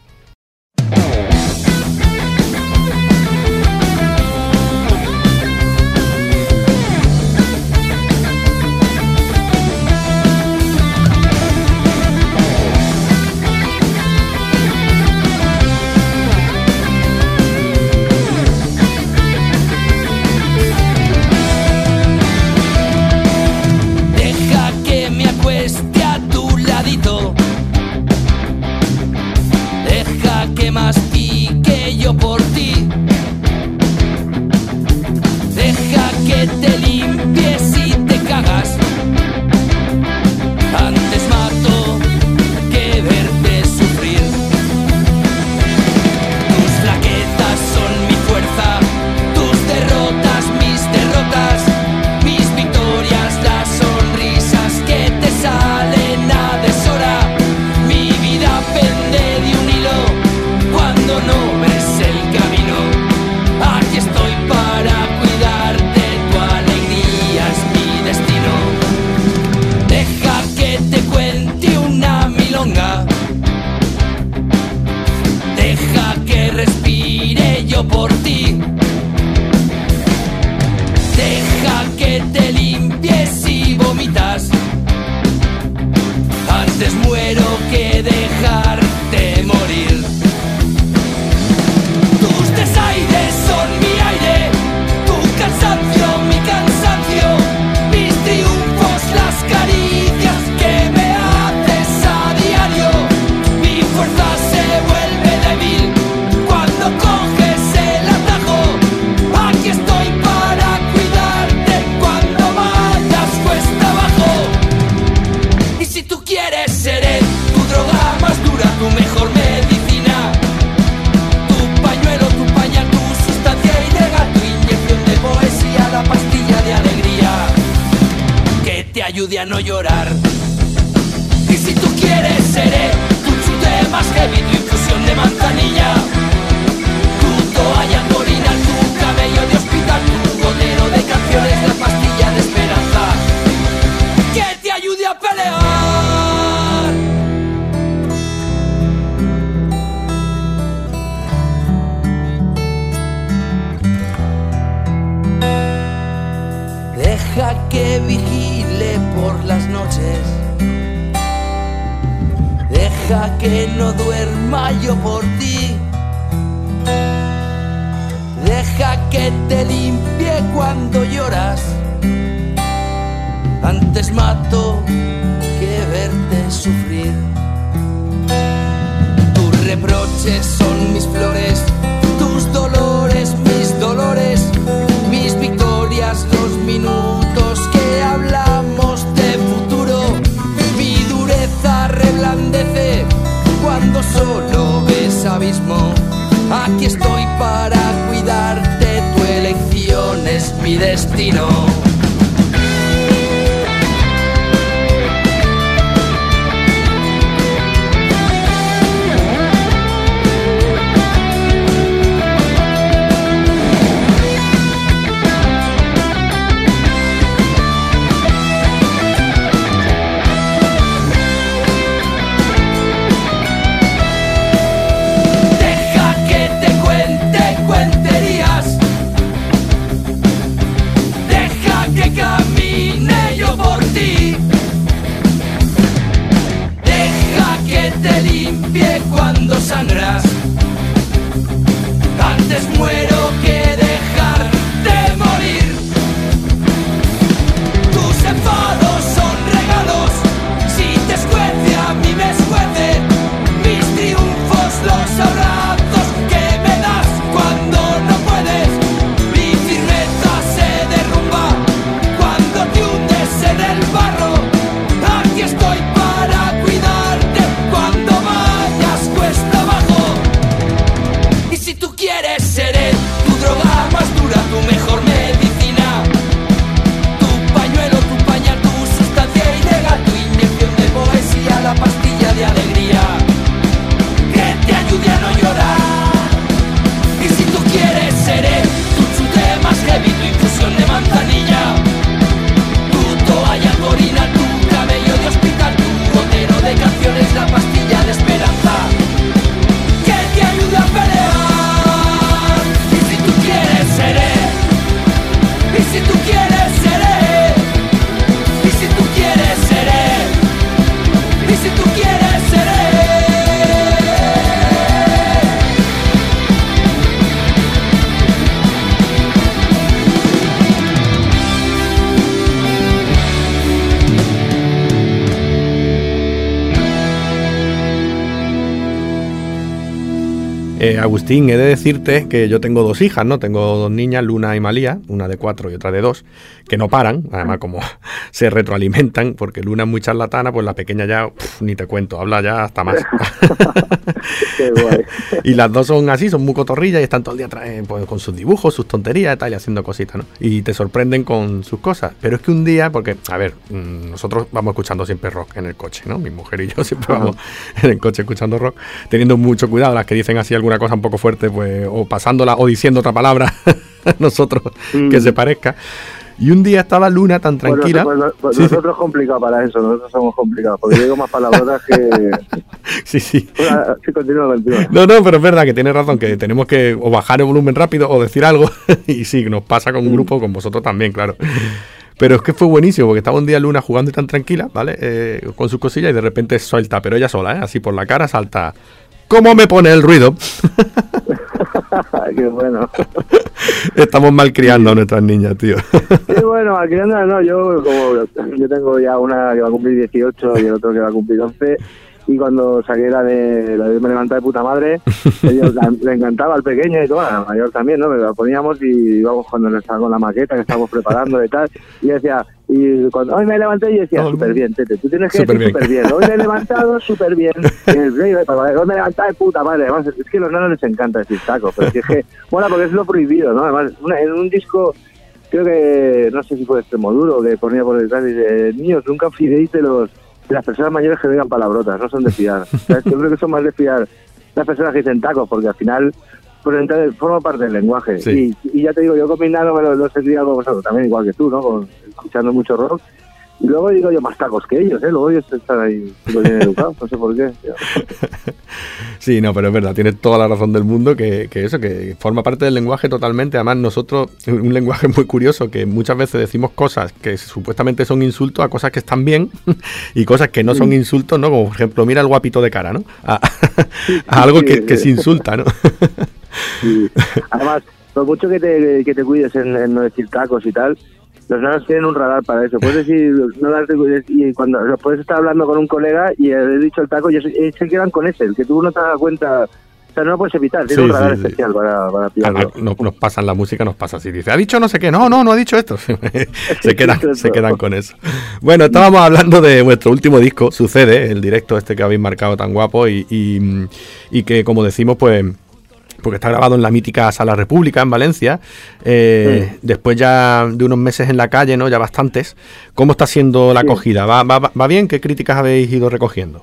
Destino. Eh, Agustín, he de decirte que yo tengo dos hijas, ¿no? Tengo dos niñas, Luna y Malía, una de cuatro y otra de dos, que no paran, además como se retroalimentan, porque Luna es muy charlatana, pues la pequeña ya, uf, ni te cuento, habla ya hasta más. Qué guay. y las dos son así, son muy cotorrillas y están todo el día eh, pues, con sus dibujos, sus tonterías y tal, y haciendo cositas, ¿no? Y te sorprenden con sus cosas. Pero es que un día, porque, a ver, mm, nosotros vamos escuchando siempre rock en el coche, ¿no? Mi mujer y yo siempre vamos en el coche escuchando rock, teniendo mucho cuidado, las que dicen así alguna cosa un poco fuerte, pues, o pasándola o diciendo otra palabra, nosotros Mm. que se parezca. Y un día estaba Luna tan Pues tranquila. nosotros- pues Sí, sí. nosotros complicado para eso, nosotros somos complicados, porque yo digo más palabrotas que... sí, sí. Bueno, sí, continúa, continúa. No, no, pero es verdad que tienes razón, que tenemos que o bajar el volumen rápido o decir algo. y sí, nos pasa con un grupo, con vosotros también, claro. Pero es que fue buenísimo, porque estaba un día Luna jugando y tan tranquila, ¿vale? Eh, con sus cosillas y de repente suelta, pero ella sola, ¿eh? Así por la cara salta. ¿Cómo me pone el ruido? Qué bueno. Estamos mal criando a nuestras niñas, tío. Sí, bueno, anda, no, yo como yo tengo ya una que va a cumplir 18 y el otro que va a cumplir 11 y cuando saqué la de la de me levanta de puta madre, ellos la- le encantaba al pequeño y todo, al mayor también, ¿no? Pero la poníamos y íbamos cuando estaba con la maqueta que estábamos preparando y tal, y decía, y cuando hoy me levanté y decía, súper bien, Tete, tú tienes que Súper decir súper bien, hoy me he levantado súper bien, Y hoy me he levantado de puta madre, además es que a los nanos les encanta decir taco, pero si es que, bueno, porque es lo prohibido, ¿no? Además, una- en un disco creo que, no sé si fue Extremoduro, que ponía por detrás, dice, niños, nunca fiéis de los las personas mayores que digan palabrotas, no son de fiar. Yo creo que son más de fiar las personas que dicen tacos, porque al final, pues entonces forma parte del lenguaje. Sí. Y, y ya te digo, yo con mis nanos me lo, he criado con vosotros, también igual que tú, ¿no? Con, escuchando mucho rock. Y luego digo yo más tacos que ellos, ¿eh? Luego ellos están ahí bien educados, no sé por qué. Sí, no, pero es verdad, tienes toda la razón del mundo que, que eso, que forma parte del lenguaje totalmente. Además, nosotros, un lenguaje muy curioso, que muchas veces decimos cosas que supuestamente son insultos a cosas que están bien y cosas que no son insultos, ¿no? Como por ejemplo, mira el guapito de cara, ¿no? A, a algo que, que se insulta, ¿no? Además, por mucho que te, que te cuides en, en no decir tacos y tal, los nanos tienen un radar para eso. Puedes decir, no cuides, y cuando puedes estar hablando con un colega y he dicho el taco y se, quedan con ese, el que tú no te das cuenta. O sea, no lo puedes evitar, tiene Sí, un radar sí, sí. especial para, para pillarlo. Además, no- nos pasan la música, nos pasa así. Dice, ha dicho no sé qué. No, no, no ha dicho esto. se, quedan, se quedan con eso. Bueno, estábamos hablando de vuestro último disco, Sucede, el directo este que habéis marcado tan guapo y, y- y que, como decimos, pues porque está grabado en la mítica Sala República en Valencia. Eh, Después ya de unos meses en la calle, ¿no? Ya bastantes. ¿Cómo está siendo la acogida? ¿Va, va, va bien? ¿Qué críticas habéis ido recogiendo?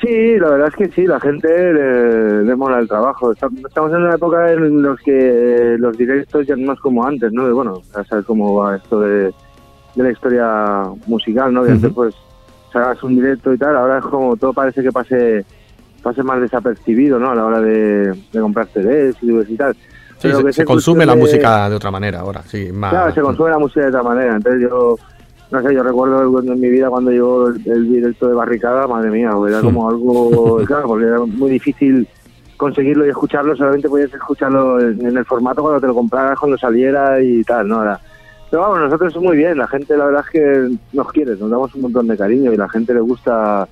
Sí, la verdad es que sí, la gente le, le mola el trabajo. Estam- Estamos en una época en los que los directos ya no es como antes, ¿no? Bueno, ya sabes cómo va esto de, de la historia musical, ¿no? Que antes pues hagas un directo y tal, ahora es como todo parece que pase pase más desapercibido, ¿no? A la hora de, de comprar CDs y, tal. Sí, se, se consume la de- música de otra manera ahora, sí, más... Claro, se consume la música de otra manera. Entonces yo, no sé, yo recuerdo cuando en mi vida cuando llegó el, el directo de Barricada, madre mía, era como algo, claro, porque era muy difícil conseguirlo y escucharlo, solamente podías escucharlo en, en el formato cuando te lo compraras, cuando saliera y tal, ¿no? Era, pero vamos, nosotros muy bien, la gente la verdad es que nos quiere, nos damos un montón de cariño y la gente le gusta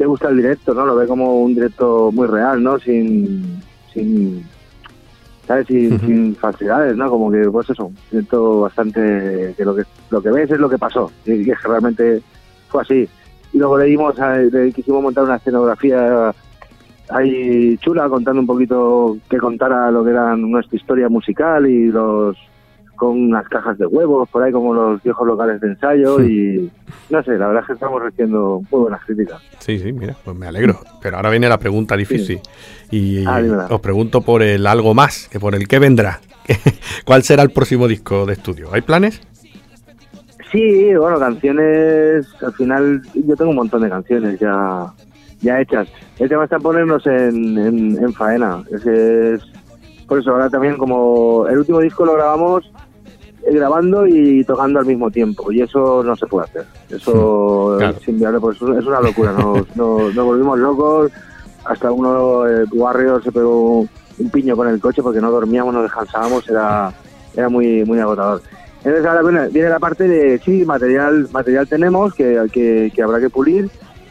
le gusta el directo, ¿no? Lo ve como un directo muy real, ¿no? Sin, sin ¿sabes? Sin, sin falsedades, ¿no? Como que, pues eso, siento bastante que lo que lo que ves es lo que pasó, y que realmente fue así. Y luego le dimos, a- le quisimos montar una escenografía ahí chula, contando un poquito que contara lo que era nuestra historia musical y los con unas cajas de huevos por ahí como los viejos locales de ensayo y no sé, la verdad es que estamos recibiendo muy buenas críticas. Sí, sí, mira, pues me alegro. Pero ahora viene la pregunta difícil. Y Ah, os pregunto por el algo más, que por el que vendrá. ¿Cuál será el próximo disco de estudio? ¿Hay planes? Sí, bueno, canciones, al final yo tengo un montón de canciones ya ya hechas. El tema está ponernos en, en, en faena. Es, por eso ahora también como el último disco lo grabamos grabando y tocando al mismo tiempo y eso no se puede hacer. Eso Claro. es inviable, pues es una locura. Nos, nos, nos volvimos locos. Hasta uno, eh, Warrior, se pegó un piño con el coche porque no dormíamos, no descansábamos, era, era muy, muy agotador. Entonces ahora viene, viene la parte de, sí, material material tenemos que, que, que habrá que pulir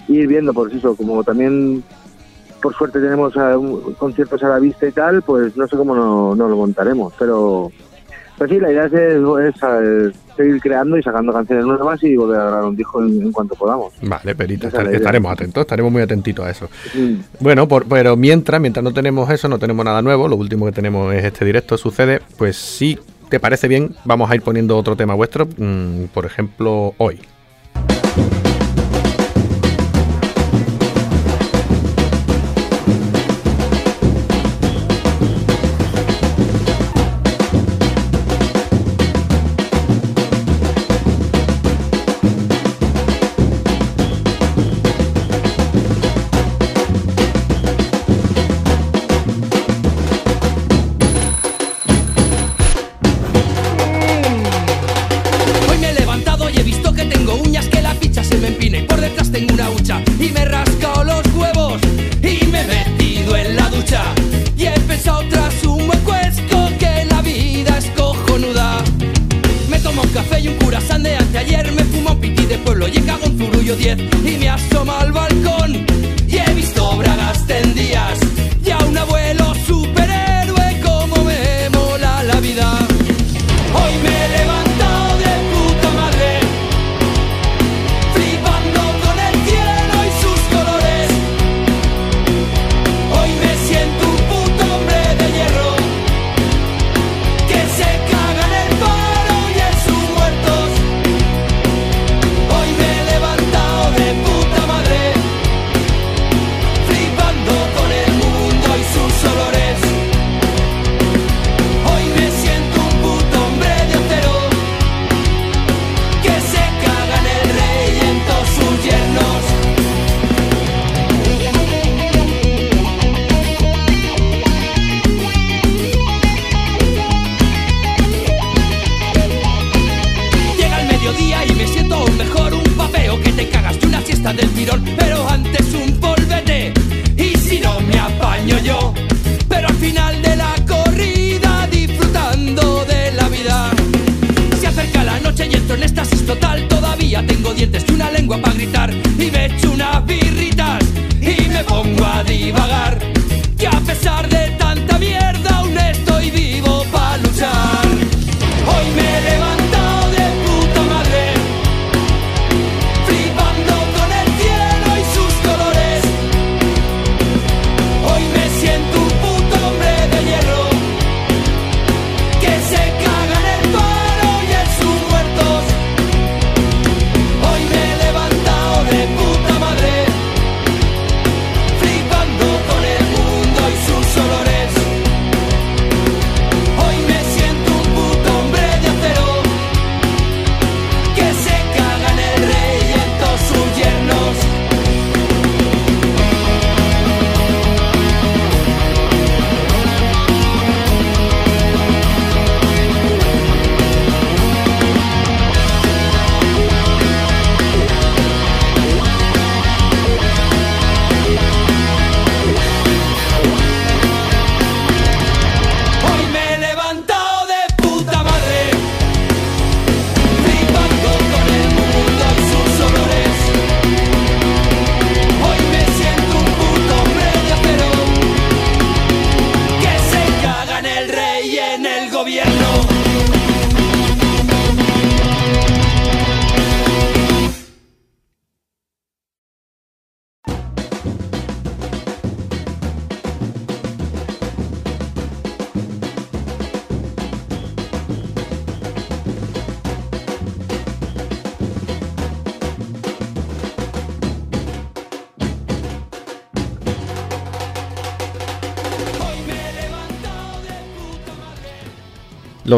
y ir viendo, por eso, como también por suerte tenemos eh, un- conciertos a la vista y tal, pues no sé cómo no, no lo montaremos, pero pues sí, la idea es, es, seguir creando y sacando canciones nuevas y volver a grabar un disco en, en cuanto podamos. Vale, perita, estar- estaremos atentos, estaremos muy atentitos a eso. Mm. Bueno, por- pero mientras, mientras no tenemos eso, no tenemos nada nuevo, lo último que tenemos es este directo, sucede, pues si te parece bien, vamos a ir poniendo otro tema vuestro, mm, por ejemplo. Hoy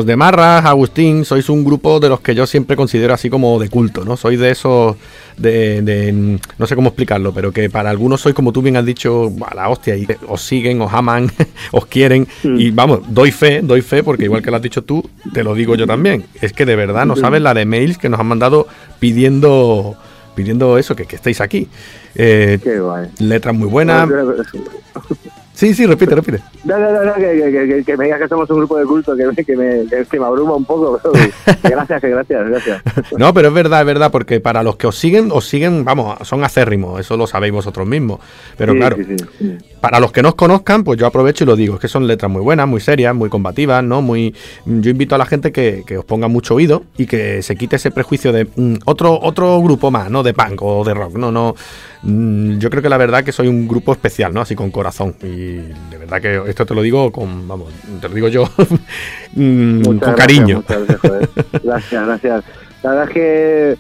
Los de Marras, Agustín, sois un grupo de los que yo siempre considero así como de culto, ¿no? Sois de esos, de, de- mm, no sé cómo explicarlo, pero que para algunos sois, como tú bien has dicho, "Buah, la hostia, y os siguen, os aman, os quieren, y vamos, doy fe, doy fe, porque igual que lo has dicho tú, te lo digo yo también. Es que de verdad no sabes la de mails que nos han mandado pidiendo, pidiendo eso, que, que estéis aquí. Eh, Qué guay. letras muy buenas. Sí, sí, repite, repite. No, no, no, no, que, que, que, que me digas que somos un grupo de culto que, me- que, me, que, me abruma un poco. gracias, que gracias, gracias. No, pero es verdad, es verdad, porque para los que os siguen, os siguen, vamos, son acérrimos, eso lo sabéis vosotros mismos. Pero Sí, claro, sí, sí. Para los que no os conozcan, pues yo aprovecho y lo digo, es que son letras muy buenas, muy serias, muy combativas, ¿no? Muy yo invito a la gente que, que os ponga mucho oído y que se quite ese prejuicio de mm, otro otro grupo más, ¿no? De punk o de rock, no, no. Mm, yo creo que la verdad que soy un grupo especial, ¿no? Así con corazón y de verdad que esto te lo digo con, vamos, te lo digo yo mm, con gracias, cariño. gracias, joder. Gracias, gracias. La verdad es que,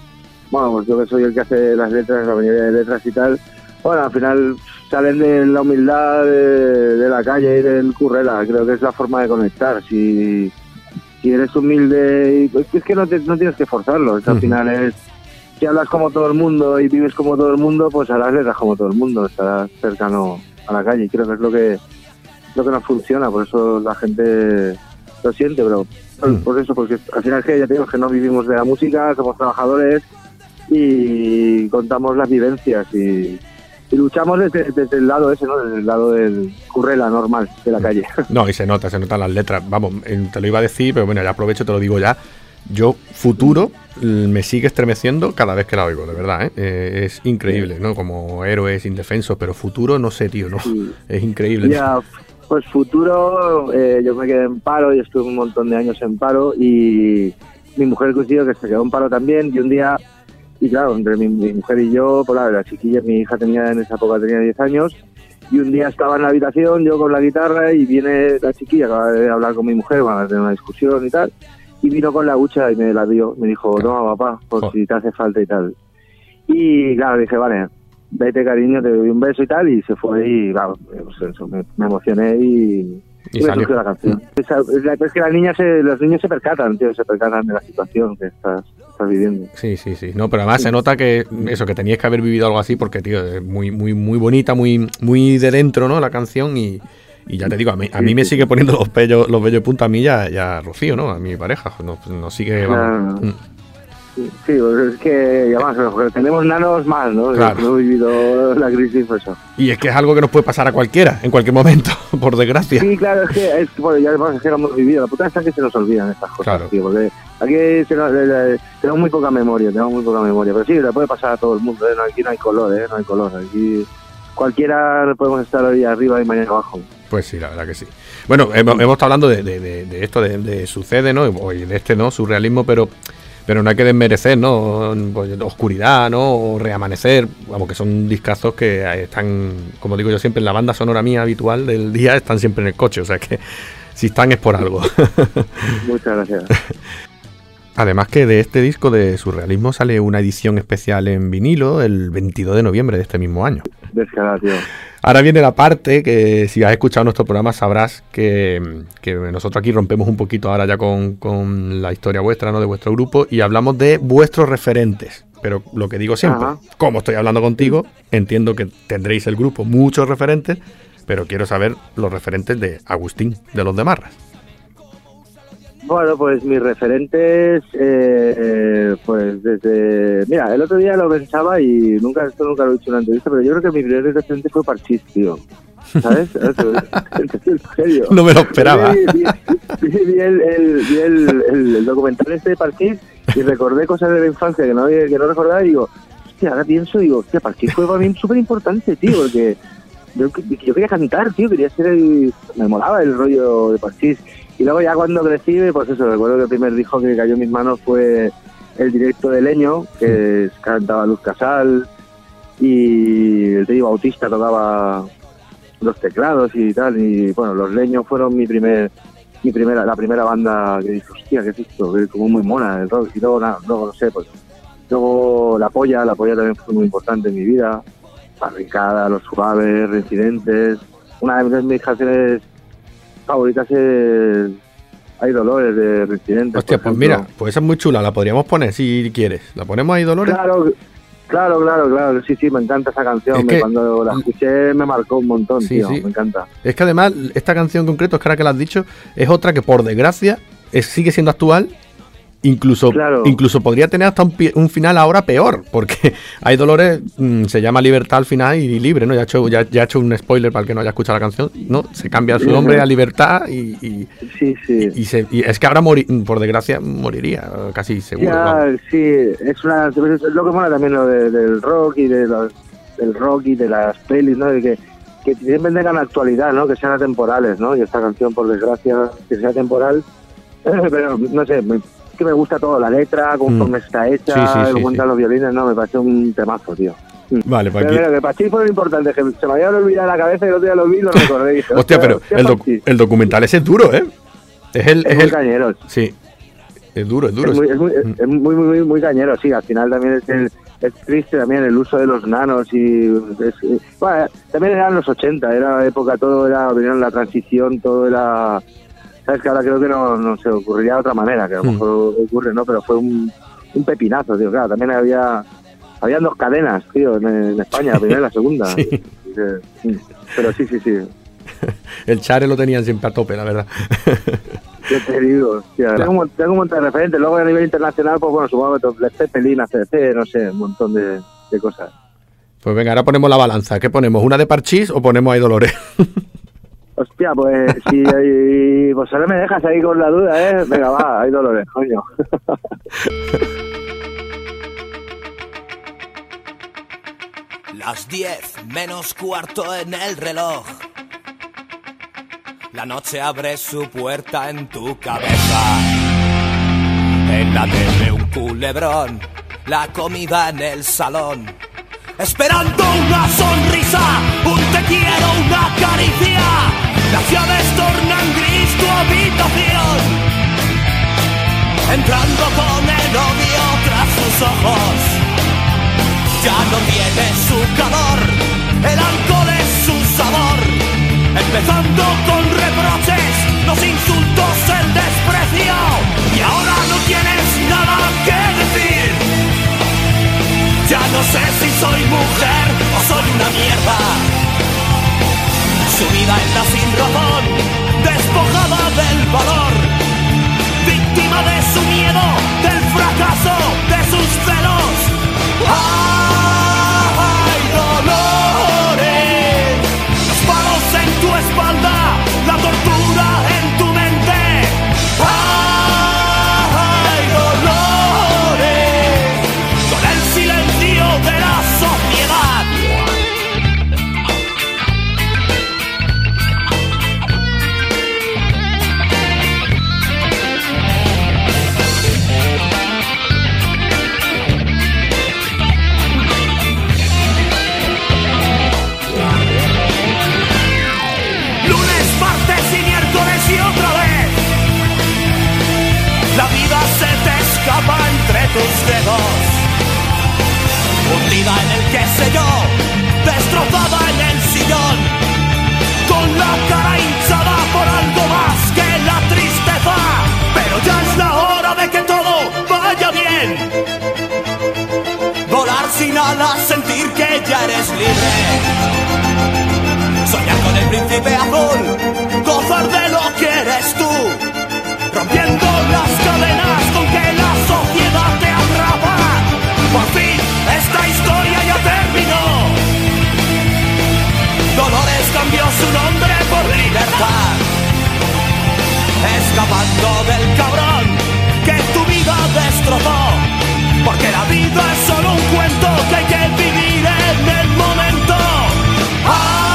bueno, pues yo que soy el que hace las letras, la mayoría de letras y tal, bueno, al final salen de la humildad de, de la calle y del currela. Creo que es la forma de conectar. Si, si eres humilde, y, pues, es que no, te- no tienes que forzarlo. es Al final es, si hablas como todo el mundo y vives como todo el mundo, pues harás letras como todo el mundo. Estarás cercano a la calle. Y creo que es lo que, lo que nos funciona. Por eso la gente lo siente, pero por, Mm. por eso, porque al final es que ya te digo que no vivimos de la música, somos trabajadores y contamos las vivencias y, y luchamos desde, desde el lado ese, ¿no? Desde el lado del currela normal de la Mm. calle. No, y se nota, se notan las letras. Vamos, eh, te lo iba a decir, pero bueno, ya aprovecho, te lo digo ya. Yo, futuro, me sigue estremeciendo cada vez que la oigo, de verdad, ¿eh? Eh, es increíble, ¿no? Como héroes indefensos, pero futuro, no sé, tío, no. Sí. Es increíble. Ya, pues futuro, eh, yo me quedé en paro y estuve un montón de años en paro y mi mujer coincidió que se quedó en paro también y un día, y claro, entre mi, mi mujer y yo, pues la, la chiquilla, mi hija tenía en esa época tenía 10 años y un día estaba en la habitación yo con la guitarra y viene la chiquilla, acaba de hablar con mi mujer, van a tener una discusión y tal, y vino con la hucha y me la dio, me dijo, toma papá, por si te hace falta y tal. Y claro, dije, vale, vete cariño, te doy un beso y tal, y se fue y claro, pues eso, me, me emocioné y, Y salió. la canción. Esa- es, que las niñas se, los niños se percatan, tío, se percatan de la situación que estás, estás viviendo. Sí, sí, sí. No, pero además se nota que eso, que teníais que haber vivido algo así, porque, tío, es muy, muy, muy bonita, muy, muy de dentro, ¿no? La canción y. Y ya te digo, a mí, a mí me sigue poniendo los bellos, los bellos de punta a mí ya, ya Rocío, ¿no? A mi pareja. Nos, nos sigue. vamos. Claro. Sí, pues es que además tenemos nanos más, ¿no? Claro. No he vivido la crisis, pues eso. Y es que es algo que nos puede pasar a cualquiera, en cualquier momento, por desgracia. Sí, claro, es que, es bueno, ya además es que lo hemos vivido. La puta está que se nos olvidan estas cosas, Claro. tío, porque aquí se nos- tenemos muy poca memoria, tenemos muy poca memoria. Pero sí, le puede pasar a todo el mundo, ¿eh? No, aquí no hay color, ¿eh? No hay color. Aquí cualquiera podemos estar hoy arriba y mañana abajo. Pues sí, la verdad que sí. Bueno, hemos, hemos estado hablando de, de- de- de esto, de, de sucede, ¿no? Y de este, ¿no? Surrealismo, pero, pero no hay que desmerecer, ¿no? Pues, oscuridad, ¿no? O reamanecer, vamos, que son discazos que están, como digo yo siempre, en la banda sonora mía habitual del día, están siempre en el coche, o sea que si están es por algo. Muchas gracias. Además que de este disco de surrealismo sale una edición especial en vinilo el 22 de noviembre de este mismo año. Descarada, tío. Ahora viene la parte que si has escuchado nuestro programa sabrás que, que nosotros aquí rompemos un poquito ahora ya con, con la historia vuestra, ¿no? De vuestro grupo y hablamos de vuestros referentes. Pero lo que digo siempre, Ajá. como estoy hablando contigo, entiendo que tendréis el grupo muchos referentes, pero quiero saber los referentes de Agustín, de los de Marras. Bueno, pues mis referentes, eh, eh, pues desde... Mira, el otro día lo pensaba y nunca esto nunca lo he dicho en una entrevista, pero yo creo que mi primer referente fue Parchís, tío. ¿Sabes? Serio. No me lo esperaba. Vi, vi- vi- vi el, el- vi el- el- el documental este de Parchís y recordé cosas de la infancia que no, había- que no recordaba y digo, hostia, ahora pienso, digo, hostia, Parchís fue para mí súper importante, tío, porque yo, yo quería cantar, tío, quería ser el... Me molaba el rollo de Parchís. Y luego ya cuando crecí, pues eso, recuerdo que el primer disco que cayó en mis manos fue el directo de Leño, que cantaba Luz Casal, y el Teddy Bautista tocaba los teclados y tal, y bueno, los Leños fueron mi primer mi primera la primera banda que dije, hostia, ¿qué es esto? Que como muy mona el rock, y luego, nada, luego no sé, pues luego La Polla, La Polla también fue muy importante en mi vida, Barricada, Los Suaves, Residentes, una de mis canciones favoritas es Hay Dolores de Residentes. Hostia, pues mira, pues esa es muy chula, la podríamos poner si quieres. ¿La ponemos ahí, Dolores? Claro, claro, claro, claro. Sí, sí, me encanta esa canción. Es me- que- Cuando la escuché me marcó un montón, Sí, tío. sí. Me encanta. Es que además, esta canción en concreto, es que ahora que la has dicho, es otra que por desgracia es- sigue siendo actual. Incluso, Claro. incluso podría tener hasta un, un final ahora peor, porque hay Dolores, mm, se llama Libertad al final y libre, ¿no? Ya he, hecho, ya, ya he hecho un spoiler para el que no haya escuchado la canción, ¿no? Se cambia su nombre a Libertad y, y- Sí, sí. y se- y es que ahora, mori- por desgracia, moriría, casi seguro. Ya, sí, es, una, es lo que mola también lo de- del rock y de los, del rock y de las pelis, ¿no? De que que siempre tengan actualidad, ¿no? Que sean atemporales, ¿no? Y esta canción, por desgracia, que sea temporal, pero no sé, que me gusta todo, la letra, conforme está hecha, Mm. Sí, sí, sí, cuentan los violines, no, me parece un temazo, tío. Vale, pues Pero que Pachís fue lo importante, que se me había olvidado la cabeza y el otro día lo vi y lo recordé. dije, Hostia, pero hostia, el, doc- el documental ese es duro, ¿eh? Es el. Es Es muy el cañero. sí. Es duro, es duro. Es muy, es, muy, Mm. es muy, muy, muy, cañero, sí. Al final también es, el- es triste también el uso de los nanos y... es- bueno, también eran los 80, era época, todo era, vinieron la transición, todo era... Sabes que ahora creo que no, no se ocurriría de otra manera, que a lo Mm. mejor ocurre, ¿no? Pero fue un, un pepinazo, tío. Claro, también había... Habían dos cadenas, tío, en, en España, la primera y la segunda. Sí. Y que- mm. Pero sí, sí, sí. El Chare lo tenían siempre a tope, la verdad. Yo te digo, hostia, tengo, un, mon- tengo un montón de referentes. Luego a nivel internacional, pues bueno, supongo que Zeppelin, ACDC, no sé, un montón de, de cosas. Pues venga, ahora ponemos la balanza. ¿Qué ponemos? ¿Una de Parchís o ponemos ahí Dolores? Hostia, pues si pues ahora me dejas ahí con la duda, ¿eh? Venga, va, hay dolores, coño. Las 10 menos cuarto en el reloj. La noche abre su puerta en tu cabeza. En la tele un culebrón, la comida en el salón. Esperando una sonrisa, un te quiero, una caricia. Las llaves tornan gris tu habitación. Entrando con el odio tras sus ojos ya no tiene su calor, el alcohol es su sabor, empezando con reproches, los insultos, el desprecio, y ahora no tienes nada que decir. Ya no sé si soy mujer o soy una mierda. Sumida en la sin razón, despojada del valor, víctima de su miedo, del fracaso, de sus celos. ¡Ay, tus dedos. Hundida en el qué sé yo, destrozada en el sillón. Con la cara hinchada por algo más que la tristeza. Pero ya es la hora de que todo vaya bien. Volar sin alas, sentir que ya eres libre. Soñar con el príncipe azul, escapando del cabrón que tu vida destrozó. Porque la vida es solo un cuento que hay que vivir en el momento. ¡Ay,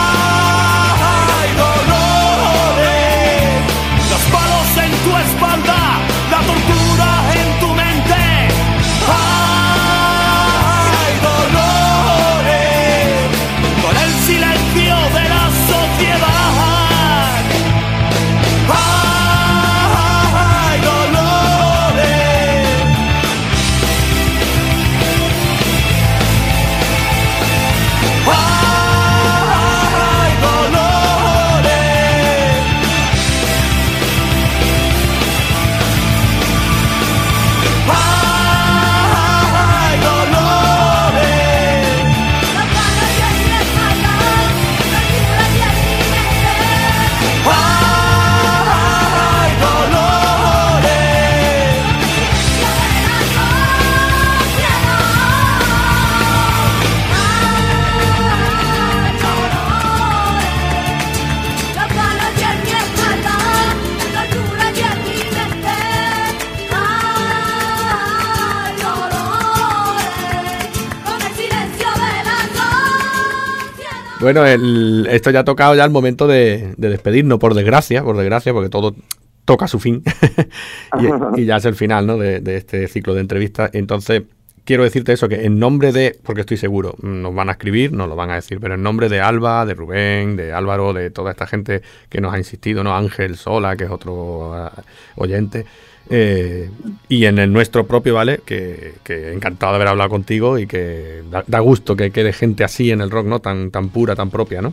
Bueno, el- esto ya ha tocado ya el momento de, de despedirnos, por desgracia, por desgracia, porque todo toca su fin. y, ya es el final ¿no? de, de este ciclo de entrevistas. Entonces, quiero decirte eso, que en nombre de, porque estoy seguro, nos van a escribir, nos lo van a decir, pero en nombre de Alba, de Rubén, de Álvaro, de toda esta gente que nos ha insistido, ¿no? Ángel Sola, que es otro ah, oyente. Eh, y en el nuestro propio, ¿vale? Que, que encantado de haber hablado contigo y que da, gusto que quede gente así en el rock, ¿no? Tan, tan pura, tan propia, ¿no?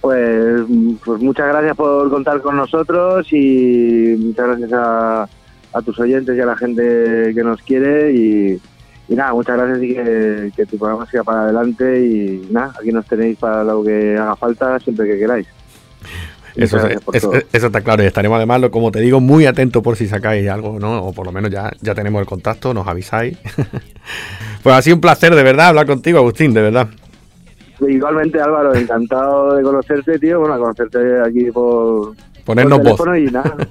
Pues, pues muchas gracias por contar con nosotros y muchas gracias a, tus oyentes y a la gente que nos quiere y, y nada, muchas gracias y que, que tu programa siga para adelante y nada, aquí nos tenéis para lo que haga falta siempre que queráis. Eso, es- eso está claro y estaremos además, como te digo, muy atentos por si sacáis algo, ¿no? O por lo menos ya, ya tenemos el contacto, nos avisáis. pues ha sido un placer de verdad hablar contigo, Agustín, de verdad. Igualmente Álvaro, encantado de conocerte, tío, bueno, conocerte aquí por, Ponernos por voz. y nada.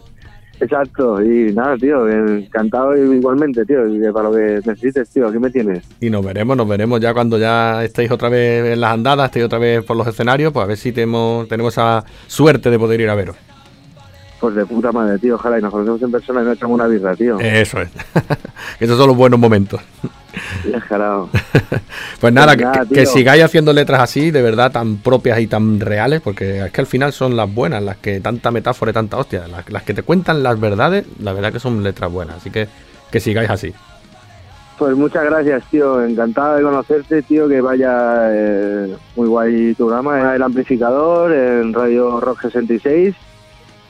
Exacto, y nada, tío, encantado igualmente, tío, para lo que necesites, tío, aquí me tienes. Y nos veremos, nos veremos ya cuando ya estéis otra vez en las andadas, estéis otra vez por los escenarios, pues a ver si tenemos, tenemos esa suerte de poder ir a veros. Pues de puta madre, tío, ojalá y nos conocemos en persona y nos echamos una birra, tío. Eso es. Esos son los buenos momentos. Pues nada, Pues que, nada, que- que sigáis haciendo letras así, de verdad, tan propias y tan reales, porque es que al final son las buenas, las que tanta metáfora y tanta hostia, las, las que te cuentan las verdades, la verdad que son letras buenas, así que que sigáis así. Pues muchas gracias, tío, encantado de conocerte, tío, que vaya eh, muy guay tu programa, El Amplificador, en Radio Rock 66.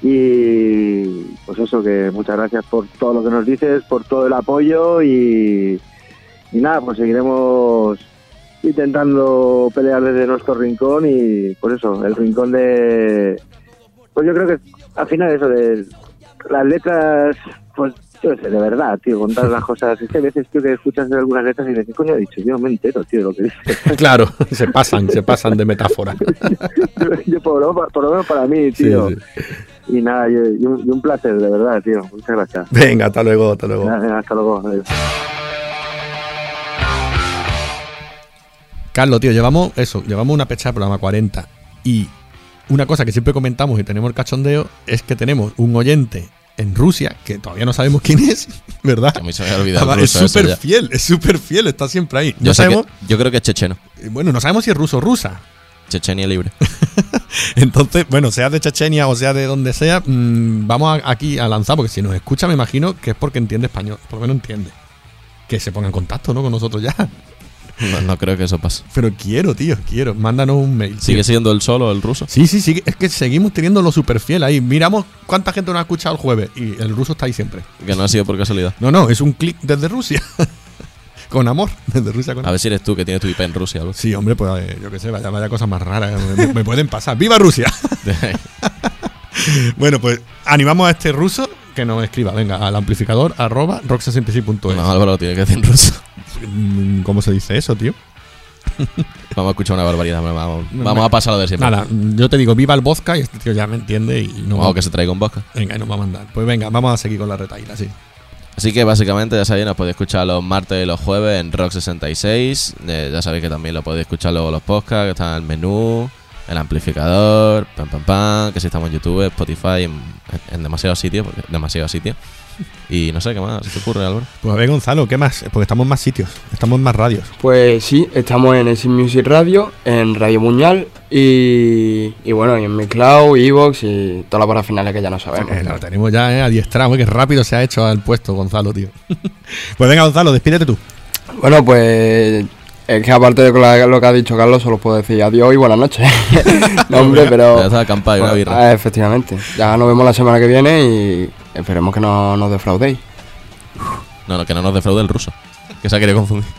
Y pues eso, que muchas gracias por todo lo que nos dices, por todo el apoyo y, y nada, pues seguiremos intentando pelear desde nuestro rincón y por eso, el rincón de... Pues yo creo que al final eso de las letras, pues yo sé, de verdad, tío, contar las cosas. Es que a veces, tío, que escuchas algunas letras y dices, ¿qué coño ha dicho? Yo me entero, tío, de lo que dice. claro, se pasan, se pasan de metáfora. yo, por, lo, menos- por lo menos para mí, Sí, tío. sí. Y nada, y, y un, y un placer, de verdad, tío. Muchas gracias. Venga, hasta luego, hasta luego. Venga, hasta luego. Adiós. Carlos, tío, llevamos eso, llevamos una fecha de programa 40 y una cosa que siempre comentamos y tenemos el cachondeo es que tenemos un oyente en Rusia que todavía no sabemos quién es, ¿verdad? A mí se me había olvidado. Es súper fiel, es súper fiel, está siempre ahí. No Yo, que- sabemos, yo creo que es checheno. bueno, no sabemos si es ruso o rusa. Chechenia libre. Entonces, bueno, sea de Chechenia o sea de donde sea, mm, vamos a- aquí a lanzar, porque si nos escucha, me imagino que es porque entiende español, por lo menos entiende. Que se ponga en contacto, ¿no? Con nosotros ya. No, no creo que eso pase. Pero quiero, tío, quiero. Mándanos un mail. tío. ¿Sigue siendo el solo el ruso? Sí, sí, sí. Es que seguimos teniendo lo super fiel ahí. Miramos cuánta gente nos ha escuchado el jueves y el ruso está ahí siempre. Que no ha sido por casualidad. No, no, es un clic desde Rusia. con amor, desde Rusia con A amor. ver si eres tú que tienes tu IP en Rusia. algo. Sí, hombre, pues eh, yo qué sé, vaya, vaya cosas más raras. Me, me pueden pasar. ¡Viva Rusia! bueno, pues animamos a este ruso que nos escriba, venga, al amplificador arroba rock66.es. No, Álvaro lo tiene que decir en ruso. Mm, ¿Cómo se dice eso, tío? Vamos a escuchar una barbaridad. Vamos, vamos a pasar a ver siempre. Nada, yo te digo, viva el vodka y este tío ya me entiende y no O que se traiga un vodka. Venga, y nos va a mandar. Pues venga, vamos a seguir con la retaíla, sí. Así que básicamente ya sabéis, nos podéis escuchar los martes y los jueves en Rock 66. Eh, ya sabéis que también lo podéis escuchar luego los podcasts, que están en el menú, el amplificador, pam pam pam, que si estamos en YouTube, Spotify, en, en demasiados sitios, porque demasiados sitios. Y no sé qué más, ¿se te ocurre, Álvaro? Pues a ver, Gonzalo, ¿qué más? Porque estamos en más sitios, estamos en más radios. Pues sí, estamos en Exit Music Radio, en Radio Muñal y, y bueno, y en mi cloud, Evox y todas las barras finales que ya no sabemos. Eh, lo tenemos ya eh, adiestrado, eh, que rápido se ha hecho al puesto, Gonzalo, tío. pues venga, Gonzalo, despídete tú. Bueno, pues es que aparte de lo que ha dicho Carlos, solo puedo decir adiós y buenas noches. no, hombre, pero... Ya está acampada y una birra. Ah, efectivamente. Ya nos vemos la semana que viene y esperemos que no nos defraudéis. No, no, que no nos defraude el ruso, que se ha querido confundir.